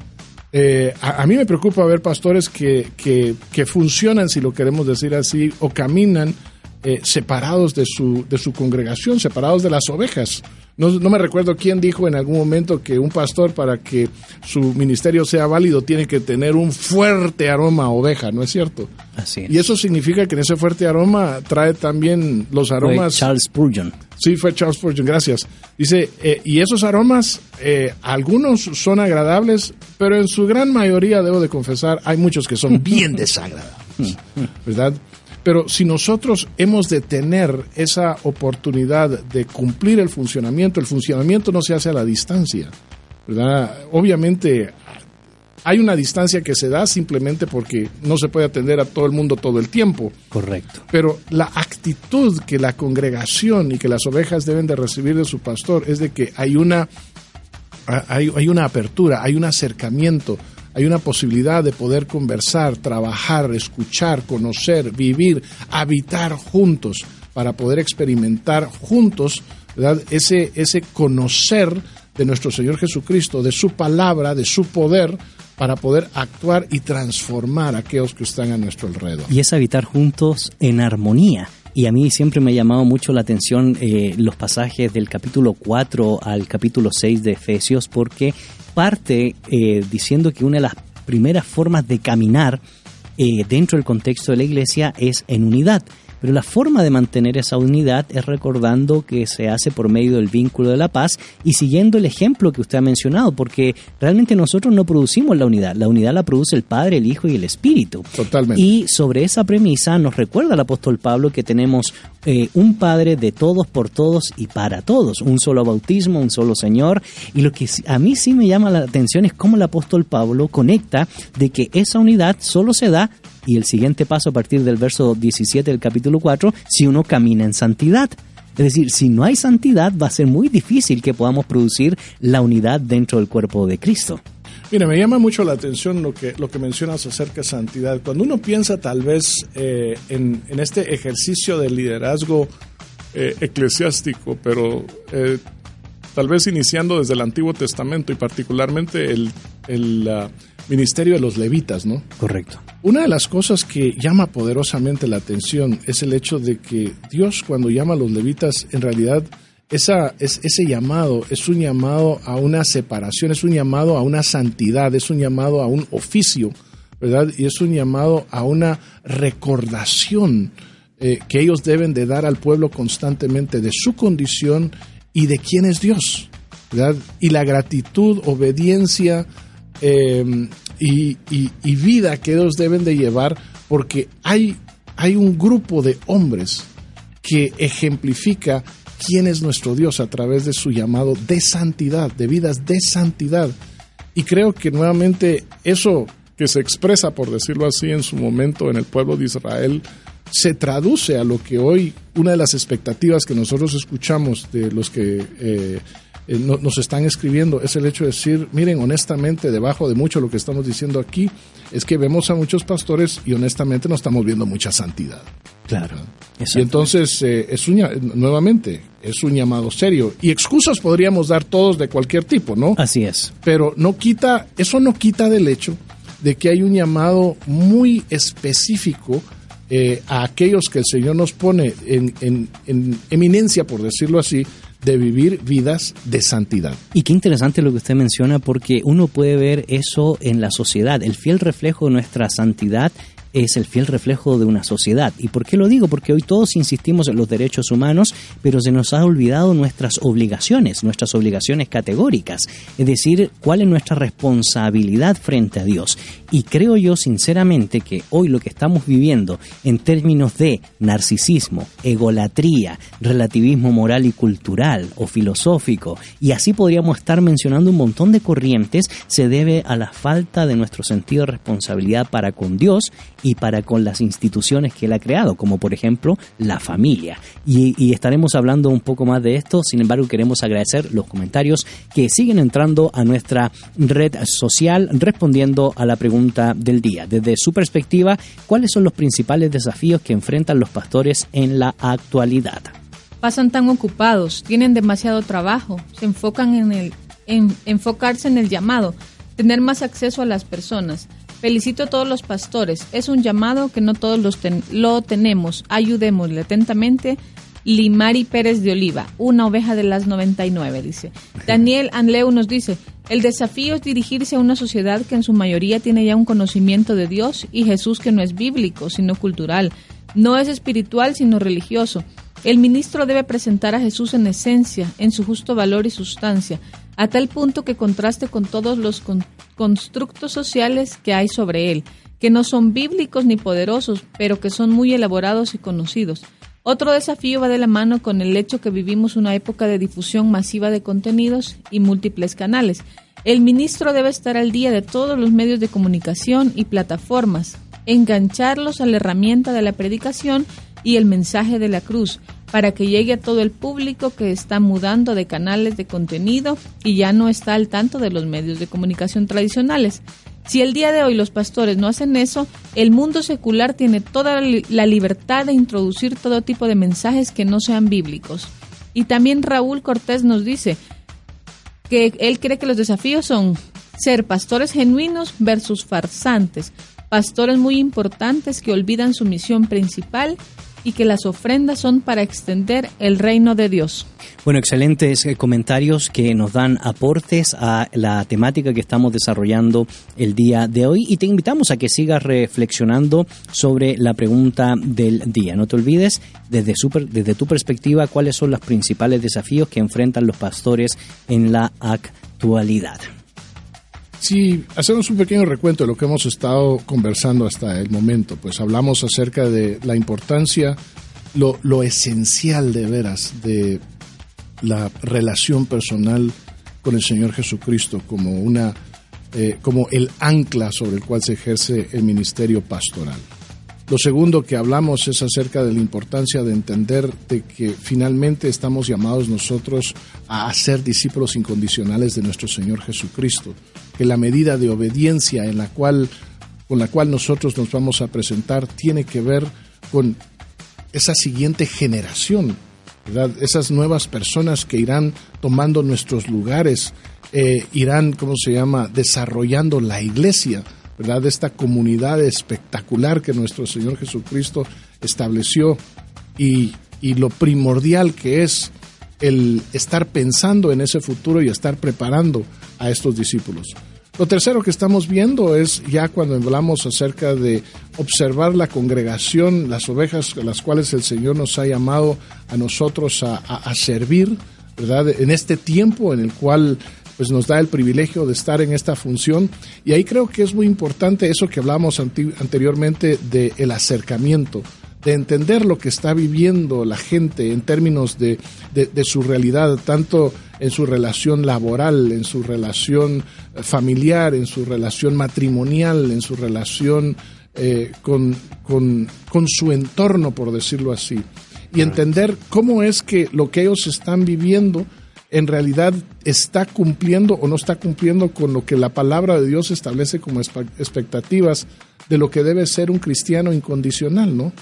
Eh, a, a, mí me preocupa ver pastores que, que, que, funcionan, si lo queremos decir así, o caminan eh, separados de su, de su congregación, separados de las ovejas. No, no, me recuerdo quién dijo en algún momento que un pastor para que su ministerio sea válido tiene que tener un fuerte aroma a oveja, ¿no es cierto? Así es. Y eso significa que en ese fuerte aroma trae también los aromas... Fue Charles Spurgeon. Sí, fue Charles Spurgeon, gracias. Dice, eh, y esos aromas, eh, algunos son agradables, pero en su gran mayoría, debo de confesar, hay muchos que son bien desagradables, ¿verdad? Pero si nosotros hemos de tener esa oportunidad de cumplir el funcionamiento, el funcionamiento no se hace a la distancia, ¿verdad? Obviamente hay una distancia que se da simplemente porque no se puede atender a todo el mundo todo el tiempo. Correcto. Pero la actitud que la congregación y que las ovejas deben de recibir de su pastor es de que hay una, hay, hay una apertura, hay un acercamiento, hay una posibilidad de poder conversar, trabajar, escuchar, conocer, vivir, habitar juntos para poder experimentar juntos. Ese, ese conocer de nuestro Señor Jesucristo, de su palabra, de su poder, para poder actuar y transformar a aquellos que están a nuestro alrededor. Y es habitar juntos en armonía. Y a mí siempre me ha llamado mucho la atención eh, los pasajes del capítulo 4 al capítulo 6 de Efesios, porque parte eh, diciendo que una de las primeras formas de caminar eh, dentro del contexto de la iglesia es en unidad. Pero la forma de mantener esa unidad es recordando que se hace por medio del vínculo de la paz y siguiendo el ejemplo que usted ha mencionado, porque realmente nosotros no producimos la unidad, la unidad la produce el Padre, el Hijo y el Espíritu. Totalmente. Y sobre esa premisa nos recuerda el apóstol Pablo que tenemos eh, un Padre de todos, por todos y para todos, un solo bautismo, un solo Señor. Y lo que a mí sí me llama la atención es cómo el apóstol Pablo conecta de que esa unidad solo se da y el siguiente paso a partir del verso 17 del capítulo 4, si uno camina en santidad. Es decir, si no hay santidad, va a ser muy difícil que podamos producir la unidad dentro del cuerpo de Cristo. Mira, me llama mucho la atención lo que, lo que mencionas acerca de santidad. Cuando uno piensa tal vez eh, en, este ejercicio de liderazgo eh, eclesiástico, pero eh, tal vez iniciando desde el Antiguo Testamento y particularmente el, ministerio de los levitas, ¿no? Correcto. Una de las cosas que llama poderosamente la atención es el hecho de que Dios cuando llama a los levitas en realidad esa, es, ese llamado es un llamado a una separación, es un llamado a una santidad, es un llamado a un oficio, ¿verdad? Y es un llamado a una recordación eh, que ellos deben de dar al pueblo constantemente de su condición y de quién es Dios, ¿verdad? Y la gratitud, obediencia y, y, y, vida que ellos deben de llevar porque hay, hay un grupo de hombres que ejemplifica quién es nuestro Dios a través de su llamado de santidad, de vidas de santidad. Y creo que nuevamente eso que se expresa, por decirlo así, en su momento en el pueblo de Israel, se traduce a lo que hoy, una de las expectativas que nosotros escuchamos de los que eh, eh, no- nos están escribiendo es el hecho de decir, miren, honestamente, debajo de mucho lo que estamos diciendo aquí, es que vemos a muchos pastores y honestamente no estamos viendo mucha santidad. Claro. Y entonces, eh, es un, nuevamente, es un llamado serio. Y excusas podríamos dar todos de cualquier tipo, ¿no? Así es. Pero no quita, eso no quita del hecho de que hay un llamado muy específico eh, a aquellos que el Señor nos pone en, en- en eminencia, por decirlo así, de vivir vidas de santidad. Y qué interesante lo que usted menciona porque uno puede ver eso en la sociedad. El fiel reflejo de nuestra santidad es el fiel reflejo de una sociedad. ¿Y por qué lo digo? Porque hoy todos insistimos en los derechos humanos, pero se nos ha olvidado nuestras obligaciones, nuestras obligaciones categóricas, es decir, cuál es nuestra responsabilidad frente a Dios. Y creo yo sinceramente que hoy lo que estamos viviendo en términos de narcisismo, egolatría, relativismo moral y cultural o filosófico, y así podríamos estar mencionando un montón de corrientes, se debe a la falta de nuestro sentido de responsabilidad para con Dios para con las instituciones que Él ha creado, como por ejemplo la familia. Y, y estaremos hablando un poco más de esto, sin embargo queremos agradecer los comentarios que siguen entrando a nuestra red social respondiendo a la pregunta del día. Desde su perspectiva, ¿cuáles son los principales desafíos que enfrentan los pastores en la actualidad? Pasan tan ocupados, tienen demasiado trabajo, se enfocan en el en enfocarse en el llamado, tener más acceso a las personas. Felicito a todos los pastores. Es un llamado que no todos los ten- lo tenemos. Ayudémosle atentamente. Limari Pérez de Oliva, una oveja de las 99, dice. Daniel Anleu nos dice, el desafío es dirigirse a una sociedad que en su mayoría tiene ya un conocimiento de Dios y Jesús que no es bíblico, sino cultural. No es espiritual, sino religioso. El ministro debe presentar a Jesús en esencia, en su justo valor y sustancia, a tal punto que contraste con todos los con- constructos sociales que hay sobre él, que no son bíblicos ni poderosos, pero que son muy elaborados y conocidos. Otro desafío va de la mano con el hecho que vivimos una época de difusión masiva de contenidos y múltiples canales. El ministro debe estar al día de todos los medios de comunicación y plataformas, engancharlos a la herramienta de la predicación y el mensaje de la cruz, para que llegue a todo el público que está mudando de canales de contenido y ya no está al tanto de los medios de comunicación tradicionales. Si el día de hoy los pastores no hacen eso, el mundo secular tiene toda la li- la libertad de introducir todo tipo de mensajes que no sean bíblicos. Y también Raúl Cortés nos dice que él cree que los desafíos son ser pastores genuinos versus farsantes, pastores muy importantes que olvidan su misión principal y que las ofrendas son para extender el reino de Dios. Bueno, excelentes eh, comentarios que nos dan aportes a la temática que estamos desarrollando el día de hoy y te invitamos a que sigas reflexionando sobre la pregunta del día. No te olvides, desde, su desde tu perspectiva, cuáles son los principales desafíos que enfrentan los pastores en la actualidad. Si hacemos un pequeño recuento de lo que hemos estado conversando hasta el momento, pues hablamos acerca de la importancia, lo, esencial de veras de la relación personal con el Señor Jesucristo como una eh, como el ancla sobre el cual se ejerce el ministerio pastoral. Lo segundo que hablamos es acerca de la importancia de entender de que finalmente estamos llamados nosotros a ser discípulos incondicionales de nuestro Señor Jesucristo, que la medida de obediencia en la cual con la cual nosotros nos vamos a presentar tiene que ver con esa siguiente generación, ¿verdad? Esas nuevas personas que irán tomando nuestros lugares, eh, irán, ¿cómo se llama?, desarrollando la iglesia, ¿verdad? Esta comunidad espectacular que nuestro Señor Jesucristo estableció y, y lo primordial que es el estar pensando en ese futuro y estar preparando a estos discípulos. Lo tercero que estamos viendo es ya cuando hablamos acerca de observar la congregación, las ovejas a las cuales el Señor nos ha llamado a nosotros a, a- a servir, ¿verdad? En este tiempo en el cual pues nos da el privilegio de estar en esta función y ahí creo que es muy importante eso que hablamos anteriormente del el acercamiento, de entender lo que está viviendo la gente en términos de, de- de su realidad, tanto en su relación laboral, en su relación eh, familiar, en su relación matrimonial, en su relación eh, con, con- con su entorno, por decirlo así. Y entender cómo es que lo que ellos están viviendo en realidad está cumpliendo o no está cumpliendo con lo que la palabra de Dios establece como expectativas de lo que debe ser un cristiano incondicional, ¿no?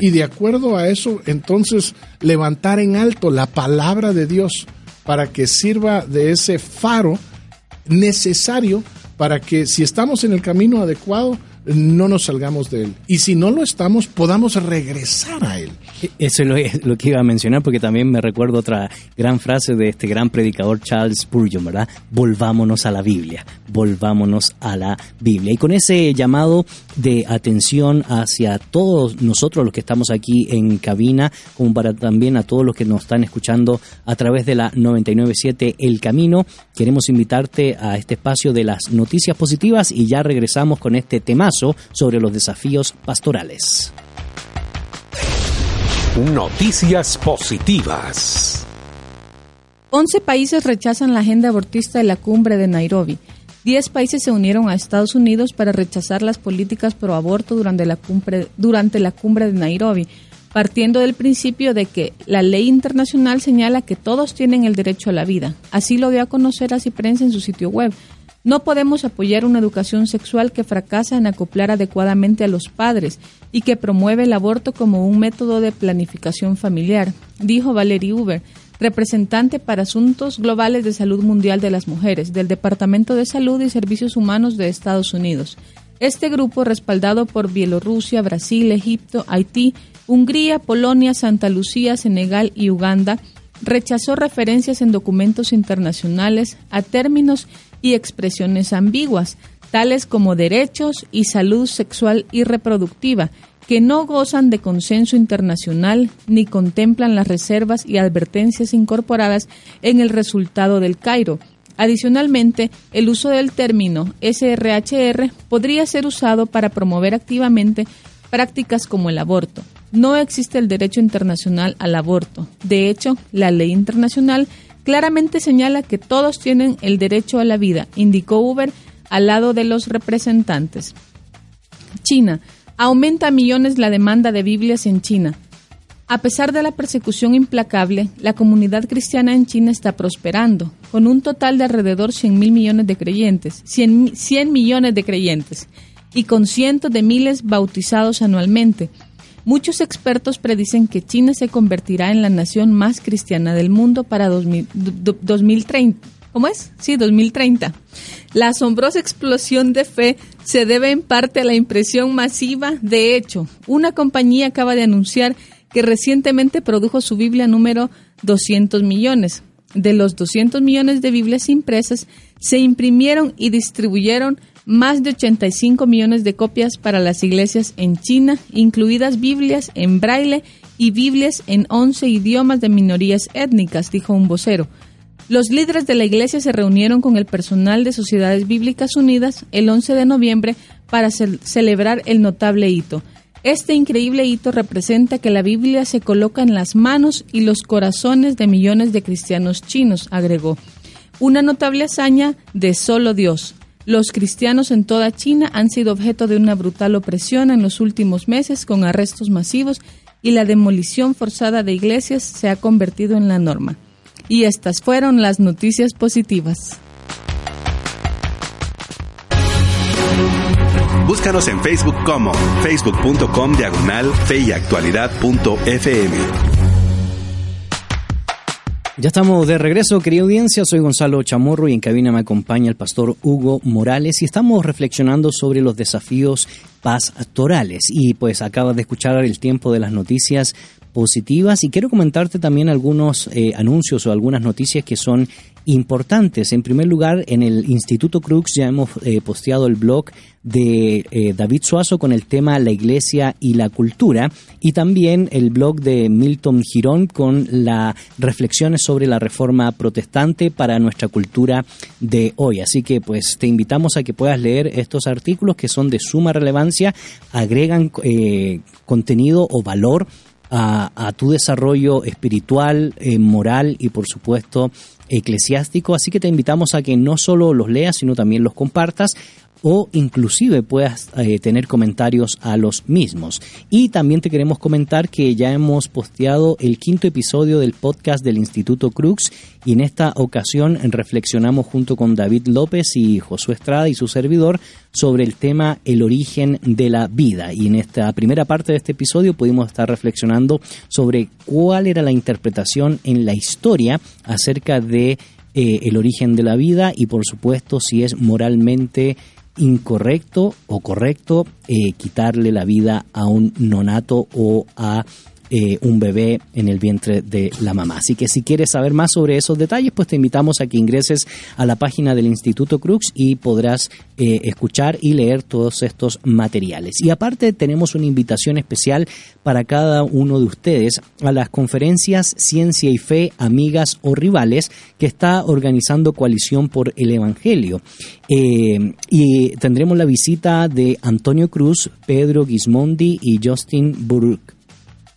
Y de acuerdo a eso, entonces levantar en alto la palabra de Dios para que sirva de ese faro necesario para que si estamos en el camino adecuado, no nos salgamos de él. Y si no lo estamos, podamos regresar a él. Eso es lo, que iba a mencionar, porque también me recuerdo otra gran frase de este gran predicador Charles Spurgeon, ¿verdad? Volvámonos a la Biblia, volvámonos a la Biblia. Y con ese llamado de atención hacia todos nosotros los que estamos aquí en cabina, como para también a todos los que nos están escuchando a través de la 997 El Camino, queremos invitarte a este espacio de las noticias positivas y ya regresamos con este tema sobre los desafíos pastorales. Noticias positivas. 11 países rechazan la agenda abortista de la cumbre de Nairobi. 10 países se unieron a Estados Unidos para rechazar las políticas pro aborto durante la cumbre, durante la cumbre de Nairobi, partiendo del principio de que la ley internacional señala que todos tienen el derecho a la vida. Así lo dio a conocer a Prensa en su sitio web. No podemos apoyar una educación sexual que fracasa en acoplar adecuadamente a los padres y que promueve el aborto como un método de planificación familiar, dijo Valerie Uber, representante para Asuntos Globales de Salud Mundial de las Mujeres del Departamento de Salud y Servicios Humanos de Estados Unidos. Este grupo, respaldado por Bielorrusia, Brasil, Egipto, Haití, Hungría, Polonia, Santa Lucía, Senegal y Uganda, rechazó referencias en documentos internacionales a términos y expresiones ambiguas, tales como derechos y salud sexual y reproductiva, que no gozan de consenso internacional ni contemplan las reservas y advertencias incorporadas en el resultado del Cairo. Adicionalmente, el uso del término SRHR podría ser usado para promover activamente prácticas como el aborto. No existe el derecho internacional al aborto. De hecho, la ley internacional claramente señala que todos tienen el derecho a la vida, indicó Uber al lado de los representantes. China. Aumenta a millones la demanda de Biblias en China. A pesar de la persecución implacable, la comunidad cristiana en China está prosperando, con un total de alrededor 100 mil millones de creyentes, 100, 100 millones de creyentes, y con cientos de miles bautizados anualmente, Muchos expertos predicen que China se convertirá en la nación más cristiana del mundo para 2030. ¿Cómo es? Sí, 2030. La asombrosa explosión de fe se debe en parte a la impresión masiva. De hecho, una compañía acaba de anunciar que recientemente produjo su Biblia número 200 millones. De los 200 millones de Biblias impresas, se imprimieron y distribuyeron más de 85 millones de copias para las iglesias en China, incluidas Biblias en braille y Biblias en 11 idiomas de minorías étnicas, dijo un vocero. Los líderes de la iglesia se reunieron con el personal de Sociedades Bíblicas Unidas el 11 de noviembre para celebrar el notable hito. Este increíble hito representa que la Biblia se coloca en las manos y los corazones de millones de cristianos chinos, agregó. Una notable hazaña de solo Dios. Los cristianos en toda China han sido objeto de una brutal opresión en los últimos meses con arrestos masivos y la demolición forzada de iglesias se ha convertido en la norma. Y estas fueron las noticias positivas. Búscanos en Facebook como facebook.com diagonal ya estamos de regreso, querida audiencia. Soy Gonzalo Chamorro y en cabina me acompaña el pastor Hugo Morales y estamos reflexionando sobre los desafíos pastorales. Y pues acabas de escuchar el tiempo de las noticias positivas y quiero comentarte también algunos eh, anuncios o algunas noticias que son importantes. En primer lugar, en el Instituto Crux ya hemos eh, posteado el blog de eh, David Suazo con el tema La Iglesia y la Cultura y también el blog de Milton Girón con las reflexiones sobre la reforma protestante para nuestra cultura de hoy. Así que pues te invitamos a que puedas leer estos artículos que son de suma relevancia, agregan eh, contenido o valor a, tu desarrollo espiritual, moral y por supuesto eclesiástico, así que te invitamos a que no solo los leas, sino también los compartas o inclusive puedas eh, tener comentarios a los mismos. Y también te queremos comentar que ya hemos posteado el quinto episodio del podcast del Instituto Crux y en esta ocasión reflexionamos junto con David López y Josué Estrada y su servidor sobre el tema el origen de la vida. Y en esta primera parte de este episodio pudimos estar reflexionando sobre cuál era la interpretación en la historia acerca de eh, el origen de la vida y por supuesto si es moralmente incorrecto o correcto eh, quitarle la vida a un nonato o a eh, un bebé en el vientre de la mamá. Así que si quieres saber más sobre esos detalles, pues te invitamos a que ingreses a la página del Instituto Crux y podrás eh, escuchar y leer todos estos materiales. Y aparte tenemos una invitación especial para cada uno de ustedes a las conferencias Ciencia y Fe, Amigas o Rivales que está organizando Coalición por el Evangelio. Eh, y tendremos la visita de Antonio Cruz, Pedro Gismondi y Justin Burke.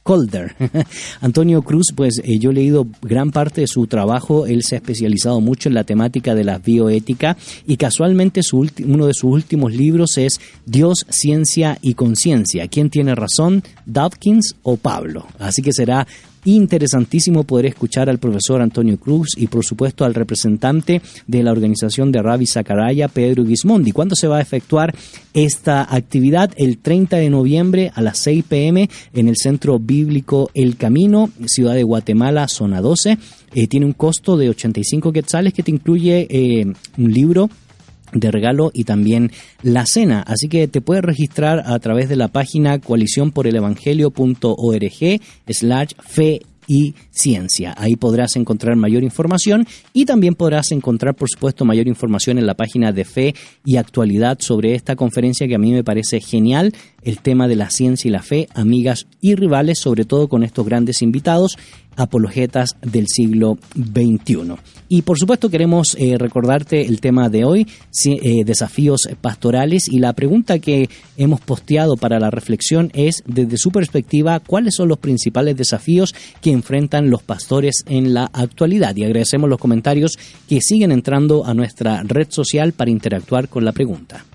Antonio Cruz, pues eh, yo he leído gran parte de su trabajo, él se ha especializado mucho en la temática de la bioética y casualmente su uno de sus últimos libros es Dios, Ciencia y Conciencia. ¿Quién tiene razón, Dawkins o Pablo? Así que será interesantísimo poder escuchar al profesor Antonio Cruz y por supuesto al representante de la organización de Ravi Zacaraya, Pedro Gismondi. ¿Cuándo se va a efectuar esta actividad? El 30 de noviembre a las 6 pm en el Centro Bíblico El Camino, Ciudad de Guatemala, zona 12. Eh, tiene un costo de 85 quetzales que te incluye eh, un libro de regalo y también la cena. Así que te puedes registrar a través de la página coaliciónporelevangelio.org slash fe y ciencia. Ahí podrás encontrar mayor información y también podrás encontrar, por supuesto, mayor información en la página de fe y actualidad sobre esta conferencia que a mí me parece genial, el tema de la ciencia y la fe, amigas y rivales, sobre todo con estos grandes invitados apologetas del siglo XXI. Y por supuesto queremos eh, recordarte el tema de hoy, eh, desafíos pastorales, y la pregunta que hemos posteado para la reflexión es, desde su perspectiva, ¿cuáles son los principales desafíos que enfrentan los pastores en la actualidad? Y agradecemos los comentarios que siguen entrando a nuestra red social para interactuar con la pregunta.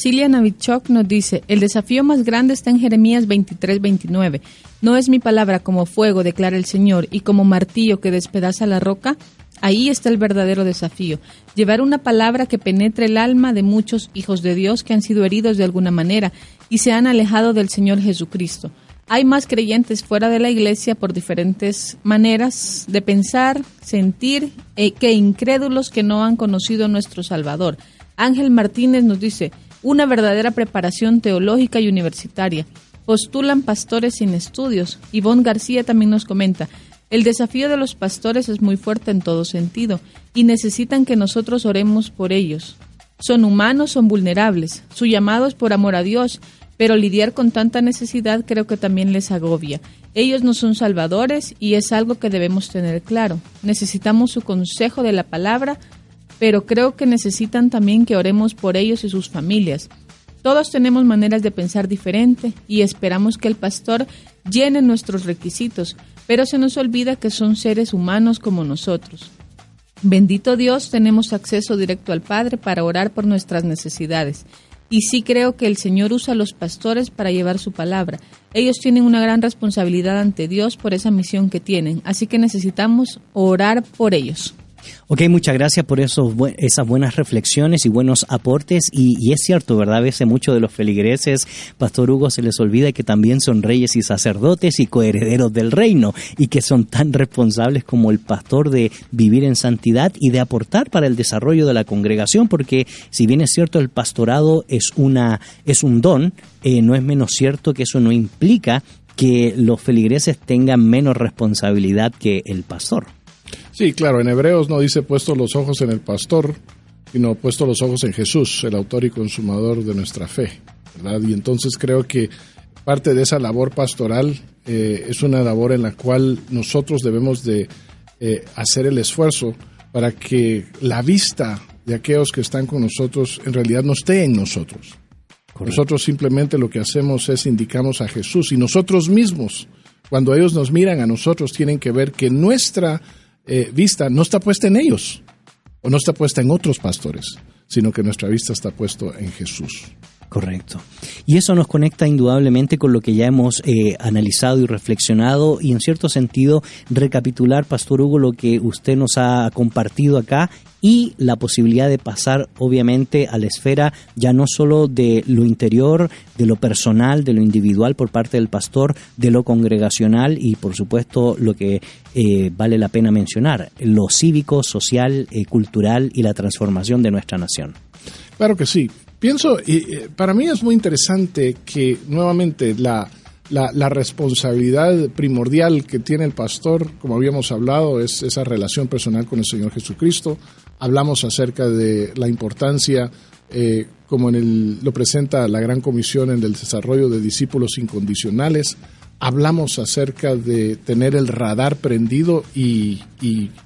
Cilia Navichok nos dice, el desafío más grande está en Jeremías 23-29. No es mi palabra como fuego, declara el Señor, y como martillo que despedaza la roca. Ahí está el verdadero desafío, llevar una palabra que penetre el alma de muchos hijos de Dios que han sido heridos de alguna manera y se han alejado del Señor Jesucristo. Hay más creyentes fuera de la iglesia por diferentes maneras de pensar, sentir, eh, que incrédulos que no han conocido a nuestro Salvador. Ángel Martínez nos dice, una verdadera preparación teológica y universitaria. Postulan pastores sin estudios. Ivonne García también nos comenta, el desafío de los pastores es muy fuerte en todo sentido y necesitan que nosotros oremos por ellos. Son humanos, son vulnerables. Su llamado es por amor a Dios, pero lidiar con tanta necesidad creo que también les agobia. Ellos no son salvadores y es algo que debemos tener claro. Necesitamos su consejo de la palabra pero creo que necesitan también que oremos por ellos y sus familias. Todos tenemos maneras de pensar diferente y esperamos que el pastor llene nuestros requisitos, pero se nos olvida que son seres humanos como nosotros. Bendito Dios, tenemos acceso directo al Padre para orar por nuestras necesidades. Y sí creo que el Señor usa a los pastores para llevar su palabra. Ellos tienen una gran responsabilidad ante Dios por esa misión que tienen, así que necesitamos orar por ellos. Ok, muchas gracias por esos, esas buenas reflexiones y buenos aportes. Y, es cierto, ¿verdad? A veces muchos de los feligreses, Pastor Hugo, se les olvida que también son reyes y sacerdotes y coherederos del reino y que son tan responsables como el pastor de vivir en santidad y de aportar para el desarrollo de la congregación, porque si bien es cierto el pastorado es, una, es un don, eh, no es menos cierto que eso no implica que los feligreses tengan menos responsabilidad que el pastor. Sí, claro, en Hebreos no dice puesto los ojos en el pastor, sino puesto los ojos en Jesús, el autor y consumador de nuestra fe. ¿verdad? Y entonces creo que parte de esa labor pastoral eh, es una labor en la cual nosotros debemos de eh, hacer el esfuerzo para que la vista de aquellos que están con nosotros en realidad no esté en nosotros. Nosotros simplemente lo que hacemos es indicamos a Jesús y nosotros mismos, cuando ellos nos miran a nosotros, tienen que ver que nuestra eh, vista no está puesta en ellos o no está puesta en otros pastores, sino que nuestra vista está puesto en Jesús. Correcto. Y eso nos conecta indudablemente con lo que ya hemos eh, analizado y reflexionado y en cierto sentido recapitular, Pastor Hugo, lo que usted nos ha compartido acá y la posibilidad de pasar obviamente a la esfera ya no solo de lo interior, de lo personal, de lo individual por parte del pastor, de lo congregacional y por supuesto lo que eh, vale la pena mencionar, lo cívico, social, eh, cultural y la transformación de nuestra nación. Claro que sí. Pienso, y para mí es muy interesante que nuevamente la, la, responsabilidad primordial que tiene el pastor, como habíamos hablado, es esa relación personal con el Señor Jesucristo. Hablamos acerca de la importancia, eh, como en el, lo presenta la Gran Comisión en el desarrollo de discípulos incondicionales. Hablamos acerca de tener el radar prendido y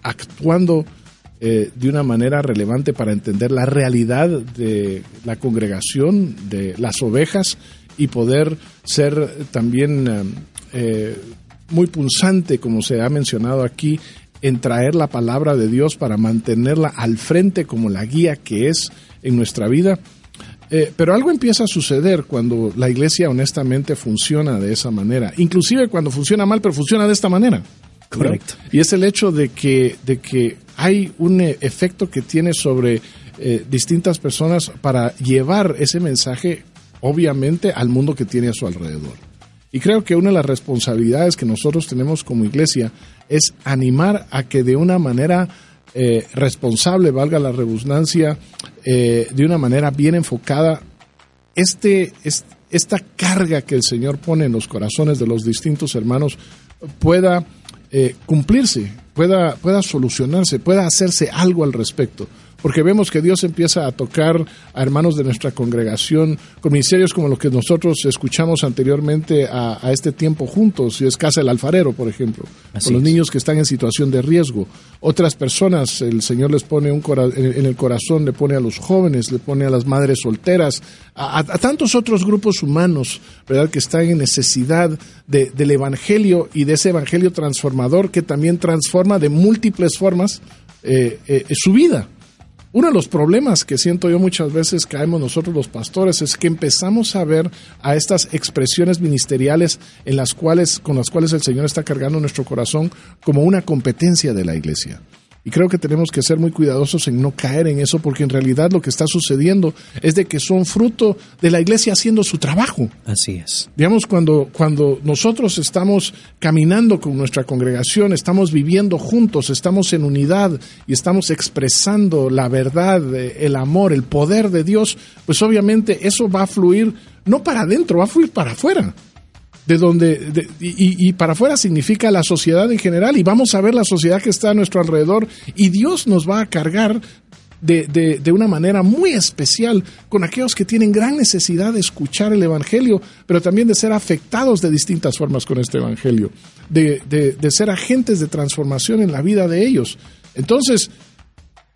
actuando eh, de una manera relevante para entender la realidad de la congregación, de las ovejas y poder ser también eh, eh, muy punzante, como se ha mencionado aquí, en traer la palabra de Dios para mantenerla al frente como la guía que es en nuestra vida. pero algo empieza a suceder cuando la iglesia honestamente funciona de esa manera, inclusive cuando funciona mal, pero funciona de esta manera. Correcto. Y es el hecho de que, de que hay un eh, efecto que tiene sobre eh, distintas personas para llevar ese mensaje, obviamente, al mundo que tiene a su alrededor. Y creo que una de las responsabilidades que nosotros tenemos como iglesia es animar a que de una manera eh, responsable, valga la redundancia, de una manera bien enfocada, este, esta carga que el Señor pone en los corazones de los distintos hermanos pueda cumplirse, pueda, pueda solucionarse, pueda hacerse algo al respecto porque vemos que Dios empieza a tocar a hermanos de nuestra congregación con ministerios como los que nosotros escuchamos anteriormente a, este tiempo juntos, si es Casa del Alfarero, por ejemplo, con los niños que están en situación de riesgo. Otras personas, el Señor les pone un en el corazón, le pone a los jóvenes, le pone a las madres solteras, a, tantos otros grupos humanos, ¿verdad?, que están en necesidad del Evangelio y de ese Evangelio transformador que también transforma de múltiples formas eh, eh, su vida. Uno de los problemas que siento yo muchas veces caemos nosotros los pastores es que empezamos a ver a estas expresiones ministeriales en las cuales, con las cuales el Señor está cargando nuestro corazón como una competencia de la iglesia. Y creo que tenemos que ser muy cuidadosos en no caer en eso, porque en realidad lo que está sucediendo es de que son fruto de la iglesia haciendo su trabajo. Así es. Digamos, cuando, cuando nosotros estamos caminando con nuestra congregación, estamos viviendo juntos, estamos en unidad y estamos expresando la verdad, el amor, el poder de Dios, pues obviamente eso va a fluir no para adentro, va a fluir para afuera de donde y, para afuera significa la sociedad en general y vamos a ver la sociedad que está a nuestro alrededor y Dios nos va a cargar de, de, una manera muy especial con aquellos que tienen gran necesidad de escuchar el Evangelio, pero también de ser afectados de distintas formas con este Evangelio, de, de ser agentes de transformación en la vida de ellos. Entonces,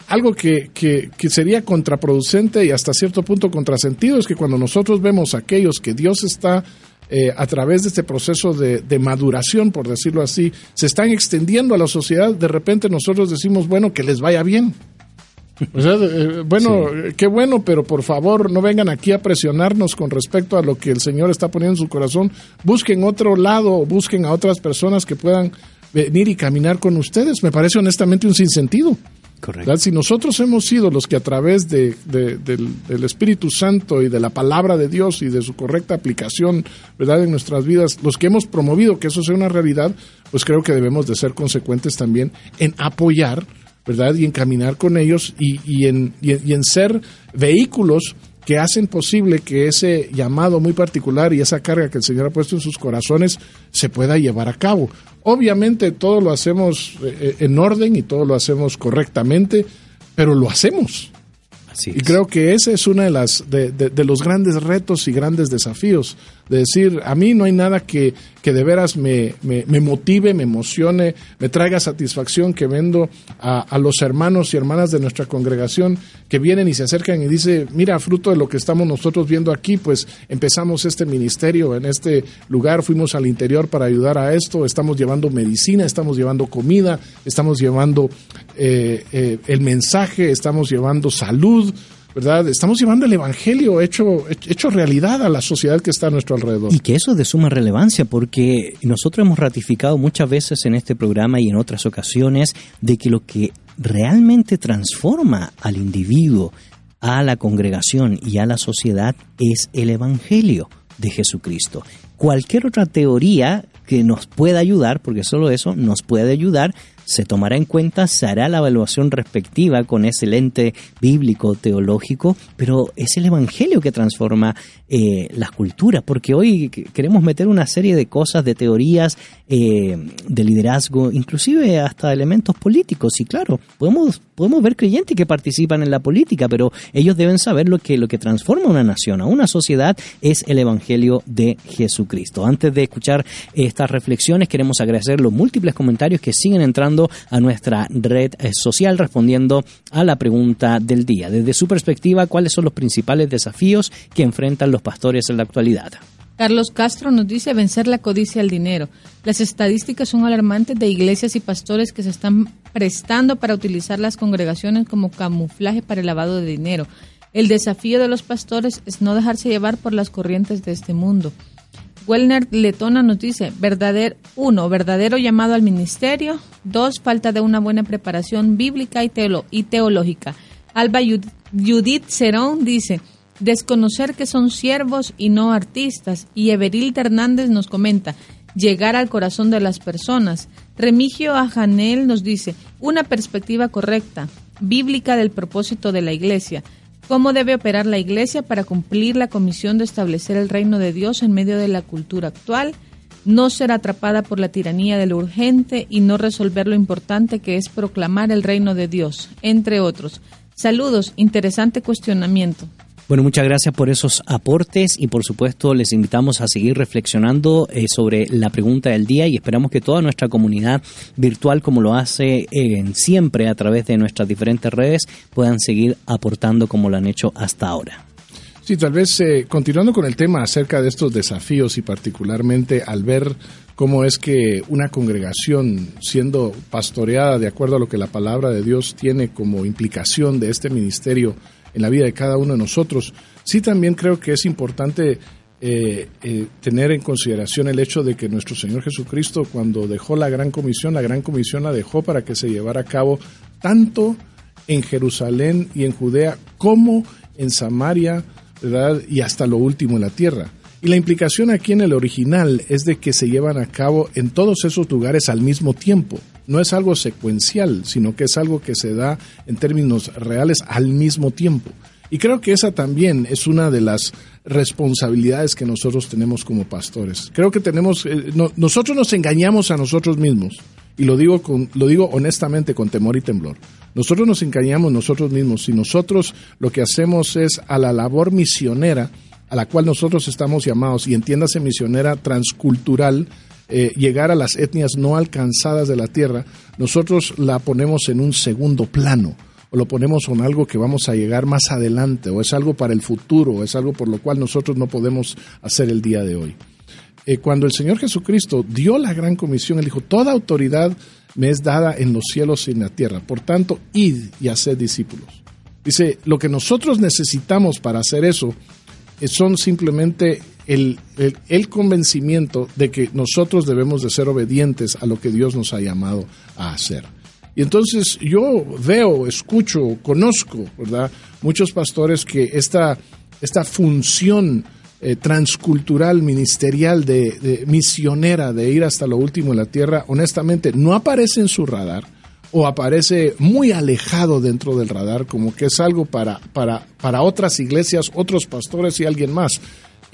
algo que, que, que, sería contraproducente y hasta cierto punto contrasentido es que cuando nosotros vemos a aquellos que Dios está eh, a través de este proceso de, maduración, por decirlo así, se están extendiendo a la sociedad, de repente nosotros decimos, bueno, que les vaya bien. O sea, eh, bueno, qué bueno, pero por favor no vengan aquí a presionarnos con respecto a lo que el Señor está poniendo en su corazón. Busquen otro lado, busquen a otras personas que puedan venir y caminar con ustedes. Me parece honestamente un sinsentido. Si nosotros hemos sido los que a través de, del, Espíritu Santo y de la palabra de Dios y de su correcta aplicación ¿verdad? en nuestras vidas, los que hemos promovido que eso sea una realidad, pues creo que debemos de ser consecuentes también en apoyar ¿verdad? y en caminar con ellos y, y, en, y en ser vehículos que hacen posible que ese llamado muy particular y esa carga que el Señor ha puesto en sus corazones se pueda llevar a cabo. Obviamente todo lo hacemos eh, eh, en orden y todo lo hacemos correctamente, pero lo hacemos. y creo que ese es uno de, las, de, de, los grandes retos y grandes desafíos, de decir, a mí no hay nada que, que de veras me, me, motive, me emocione, me traiga satisfacción que vendo a, a, los hermanos y hermanas de nuestra congregación que vienen y se acercan y dice, mira, fruto de lo que estamos nosotros viendo aquí, pues empezamos este ministerio en este lugar, fuimos al interior para ayudar a esto, estamos llevando medicina, estamos llevando comida, estamos llevando eh, eh, el mensaje, estamos llevando salud, ¿verdad? Estamos llevando el Evangelio hecho, hecho realidad a la sociedad que está a nuestro alrededor. Y que eso es de suma relevancia porque nosotros hemos ratificado muchas veces en este programa y en otras ocasiones de que lo que realmente transforma al individuo, a la congregación y a la sociedad es el Evangelio de Jesucristo. Cualquier otra teoría que nos pueda ayudar, porque solo eso nos puede ayudar, se tomará en cuenta, se hará la evaluación respectiva con ese lente bíblico, teológico, pero es el Evangelio que transforma eh, las culturas, porque hoy queremos meter una serie de cosas, de teorías, eh, de liderazgo, inclusive hasta elementos políticos, y claro, podemos, podemos ver creyentes que participan en la política, pero ellos deben saber lo que, lo que transforma una nación, a una sociedad, es el Evangelio de Jesucristo. Antes de escuchar estas reflexiones, queremos agradecer los múltiples comentarios que siguen entrando a nuestra red eh, social respondiendo a la pregunta del día. Desde su perspectiva, ¿cuáles son los principales desafíos que enfrentan los pastores en la actualidad? Carlos Castro nos dice vencer la codicia al dinero. Las estadísticas son alarmantes de iglesias y pastores que se están prestando para utilizar las congregaciones como camuflaje para el lavado de dinero. El desafío de los pastores es no dejarse llevar por las corrientes de este mundo. Wellner Letona nos dice, verdadero, uno, verdadero llamado al ministerio, dos, falta de una buena preparación bíblica y, y teológica. Alba Judith Cerón dice, desconocer que son siervos y no artistas. Y Everil Hernández nos comenta, llegar al corazón de las personas. Remigio Ajanel nos dice, una perspectiva correcta, bíblica del propósito de la iglesia. ¿Cómo debe operar la Iglesia para cumplir la comisión de establecer el reino de Dios en medio de la cultura actual? No ser atrapada por la tiranía de lo urgente y no resolver lo importante que es proclamar el reino de Dios, entre otros. Saludos, interesante cuestionamiento. Bueno, muchas gracias por esos aportes y por supuesto les invitamos a seguir reflexionando eh, sobre la pregunta del día y esperamos que toda nuestra comunidad virtual, como lo hace eh, siempre a través de nuestras diferentes redes, puedan seguir aportando como lo han hecho hasta ahora. Sí, tal vez eh, continuando con el tema acerca de estos desafíos y particularmente al ver cómo es que una congregación siendo pastoreada de acuerdo a lo que la palabra de Dios tiene como implicación de este ministerio, en la vida de cada uno de nosotros. Sí también creo que es importante eh, eh, tener en consideración el hecho de que nuestro Señor Jesucristo cuando dejó la gran comisión, la gran comisión la dejó para que se llevara a cabo tanto en Jerusalén y en Judea como en Samaria, ¿verdad? Y hasta lo último en la tierra. Y la implicación aquí en el original es de que se llevan a cabo en todos esos lugares al mismo tiempo no es algo secuencial, sino que es algo que se da en términos reales al mismo tiempo. Y creo que esa también es una de las responsabilidades que nosotros tenemos como pastores. Creo que tenemos, eh, nosotros nos engañamos a nosotros mismos, y lo digo, con, lo digo honestamente con temor y temblor. Nosotros nos engañamos nosotros mismos si nosotros lo que hacemos es a la labor misionera a la cual nosotros estamos llamados, y entiéndase misionera transcultural, eh, llegar a las etnias no alcanzadas de la tierra, nosotros la ponemos en un segundo plano o lo ponemos en algo que vamos a llegar más adelante o es algo para el futuro o es algo por lo cual nosotros no podemos hacer el día de hoy. Eh, cuando el Señor Jesucristo dio la gran comisión, Él dijo, toda autoridad me es dada en los cielos y en la tierra, por tanto, id y haced discípulos. Dice, lo que nosotros necesitamos para hacer eso eh, son simplemente el, el, convencimiento de que nosotros debemos de ser obedientes a lo que Dios nos ha llamado a hacer. Y entonces yo veo, escucho, conozco, ¿verdad? Muchos pastores que esta, esta función eh, transcultural, ministerial, de, misionera, de ir hasta lo último en la tierra, honestamente no aparece en su radar o aparece muy alejado dentro del radar, como que es algo para, para, para otras iglesias, otros pastores y alguien más.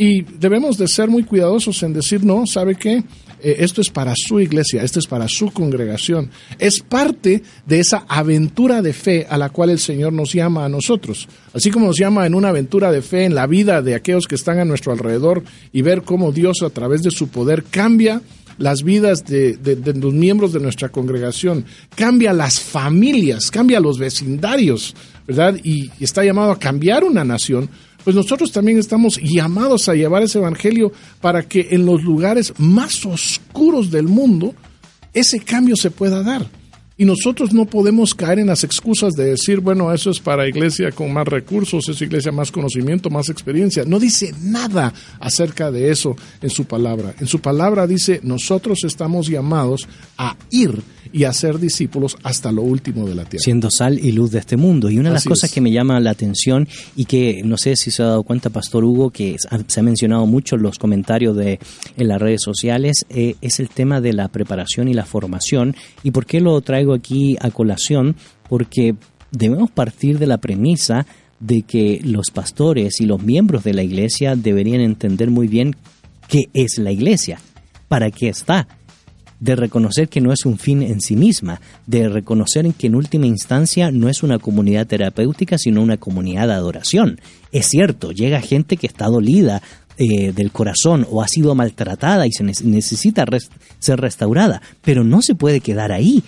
Y debemos de ser muy cuidadosos en decir, no, ¿sabe qué? Eh, esto es para su iglesia, esto es para su congregación. Es parte de esa aventura de fe a la cual el Señor nos llama a nosotros. Así como nos llama en una aventura de fe en la vida de aquellos que están a nuestro alrededor y ver cómo Dios a través de su poder cambia las vidas de, de, los miembros de nuestra congregación, cambia las familias, cambia los vecindarios, ¿verdad? y está llamado a cambiar una nación pues nosotros también estamos llamados a llevar ese evangelio para que en los lugares más oscuros del mundo ese cambio se pueda dar. Y nosotros no podemos caer en las excusas de decir, bueno, eso es para iglesia con más recursos, es iglesia más conocimiento, más experiencia. No dice nada acerca de eso en su palabra. En su palabra dice, nosotros estamos llamados a ir y a ser discípulos hasta lo último de la tierra. Siendo sal y luz de este mundo. Y una de las Así cosas es. que me llama la atención y que no sé si se ha dado cuenta, Pastor Hugo, que se ha mencionado mucho en los comentarios de en las redes sociales, eh, es el tema de la preparación y la formación. ¿Y por qué lo traigo aquí a colación? Porque debemos partir de la premisa de que los pastores y los miembros de la iglesia deberían entender muy bien qué es la iglesia, para qué está, de reconocer que no es un fin en sí misma, de reconocer que en última instancia no es una comunidad terapéutica, sino una comunidad de adoración. Es cierto, llega gente que está dolida eh, del corazón o ha sido maltratada y se ne- necesita res- ser restaurada, pero no se puede quedar ahí.